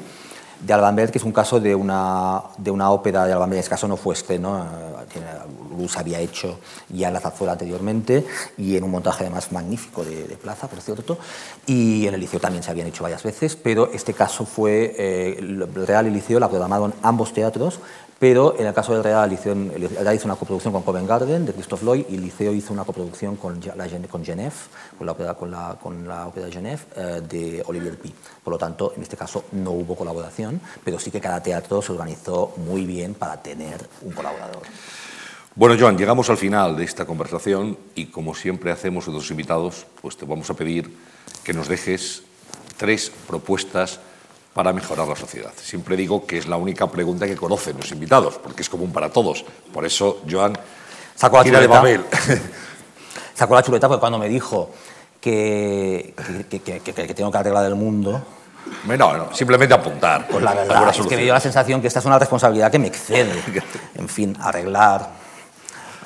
de Alban Berg, que es un caso de una, de una ópera de Alban Berg. En este caso no fue este, ¿no? Lulú se había hecho ya en la zarzuela anteriormente y en un montaje además magnífico de, plaza, por cierto. Y en el Liceo también se habían hecho varias veces, pero este caso fue, eh, el Real y Liceo la programaron ambos teatros pero en el caso del Real, el Real hizo una coproducción con Covent Garden de Christophe Lloyd y el Liceo hizo una coproducción con, la, con Genève, con la ópera, con la, ópera de Genève eh, de Olivier Pi. Por lo tanto, en este caso no hubo colaboración, pero sí que cada teatro se organizó muy bien para tener un colaborador. Bueno, Joan, llegamos al final de esta conversación y como siempre hacemos los invitados, pues te vamos a pedir que nos dejes tres propuestas para mejorar la sociedad. Siempre digo que es la única pregunta que conocen los invitados, porque es común para todos. Por eso, Joan, sacó la chuleta. De *laughs* sacó la chuleta porque cuando me dijo que, que, que, que tengo que arreglar el mundo, no, no, simplemente apuntar. Pues la verdad es que me dio la sensación que esta es una responsabilidad que me excede. *laughs* En fin, arreglar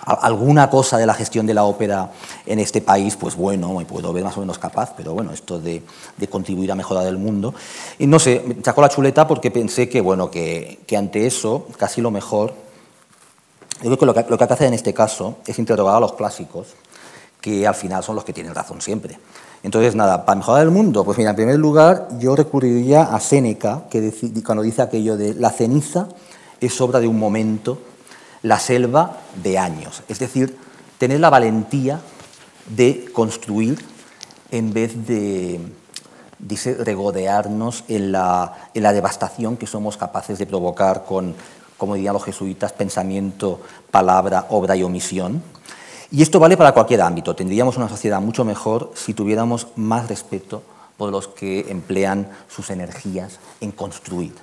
alguna cosa de la gestión de la ópera en este país, pues bueno, me puedo ver más o menos capaz, pero bueno, esto de, contribuir a mejorar el mundo. Y no sé, me sacó la chuleta porque pensé que, bueno, que, ante eso, casi lo mejor, yo creo que lo, que lo que hay que hacer en este caso es interrogar a los clásicos, que al final son los que tienen razón siempre. Entonces, nada, para mejorar el mundo, pues mira, en primer lugar, yo recurriría a Séneca, que cuando dice aquello de la ceniza es obra de un momento la selva de años. Es decir, tener la valentía de construir en vez de, regodearnos en la, en la, devastación que somos capaces de provocar con, como dirían los jesuitas, pensamiento, palabra, obra y omisión. Y esto vale para cualquier ámbito. Tendríamos una sociedad mucho mejor si tuviéramos más respeto por los que emplean sus energías en construir.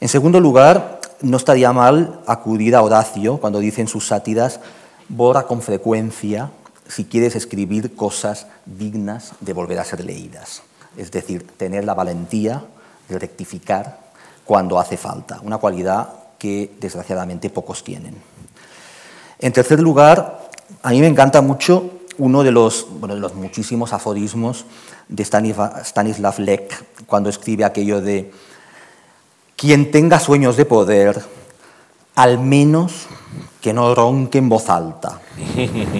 En segundo lugar, no estaría mal acudir a Horacio cuando dice en sus sátiras, borra con frecuencia si quieres escribir cosas dignas de volver a ser leídas. Es decir, tener la valentía de rectificar cuando hace falta, una cualidad que desgraciadamente pocos tienen. En tercer lugar, a mí me encanta mucho uno de los, bueno, de los muchísimos aforismos de Stanislav Lek cuando escribe aquello de quien tenga sueños de poder, al menos que no ronque en voz alta.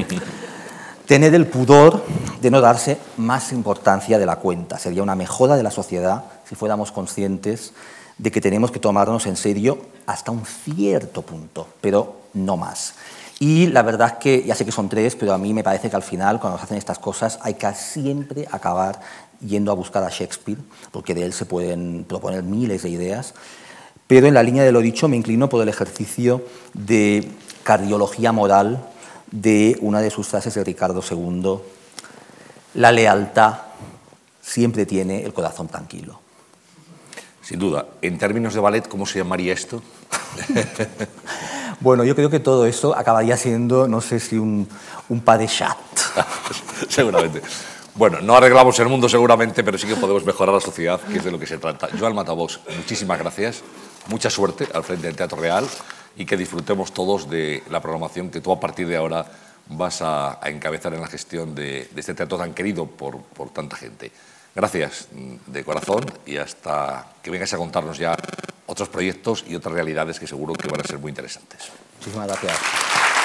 *laughs* Tener el pudor de no darse más importancia de la cuenta. Sería una mejora de la sociedad si fuéramos conscientes de que tenemos que tomarnos en serio hasta un cierto punto, pero no más. Y la verdad es que, ya sé que son tres, pero a mí me parece que al final, cuando se hacen estas cosas, hay que siempre acabar yendo a buscar a Shakespeare, porque de él se pueden proponer miles de ideas, pero en la línea de lo dicho me inclino por el ejercicio de cardiología moral de una de sus frases de Ricardo II, la lealtad siempre tiene el corazón tranquilo. Sin duda. En términos de ballet, ¿cómo se llamaría esto? *laughs* bueno, yo creo que todo esto acabaría siendo, no sé si un, un pas de chat. *laughs* Seguramente. Bueno, no arreglamos el mundo seguramente, pero sí que podemos mejorar la sociedad, que es de lo que se trata. Joan Matavox, muchísimas gracias. Mucha suerte al frente del Teatro Real y que disfrutemos todos de la programación que tú a partir de ahora vas a, encabezar en la gestión de, este teatro tan querido por, por tanta gente. Gracias mm, de corazón y hasta que vengas a contarnos ya otros proyectos y otras realidades que seguro que van a ser muy interesantes. Muchísimas gracias.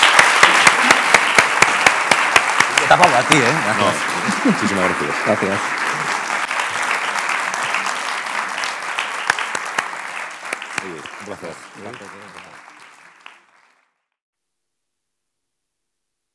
Te a ti, ¿eh? No, muchísimas gracias. Gracias. gracias. gracias.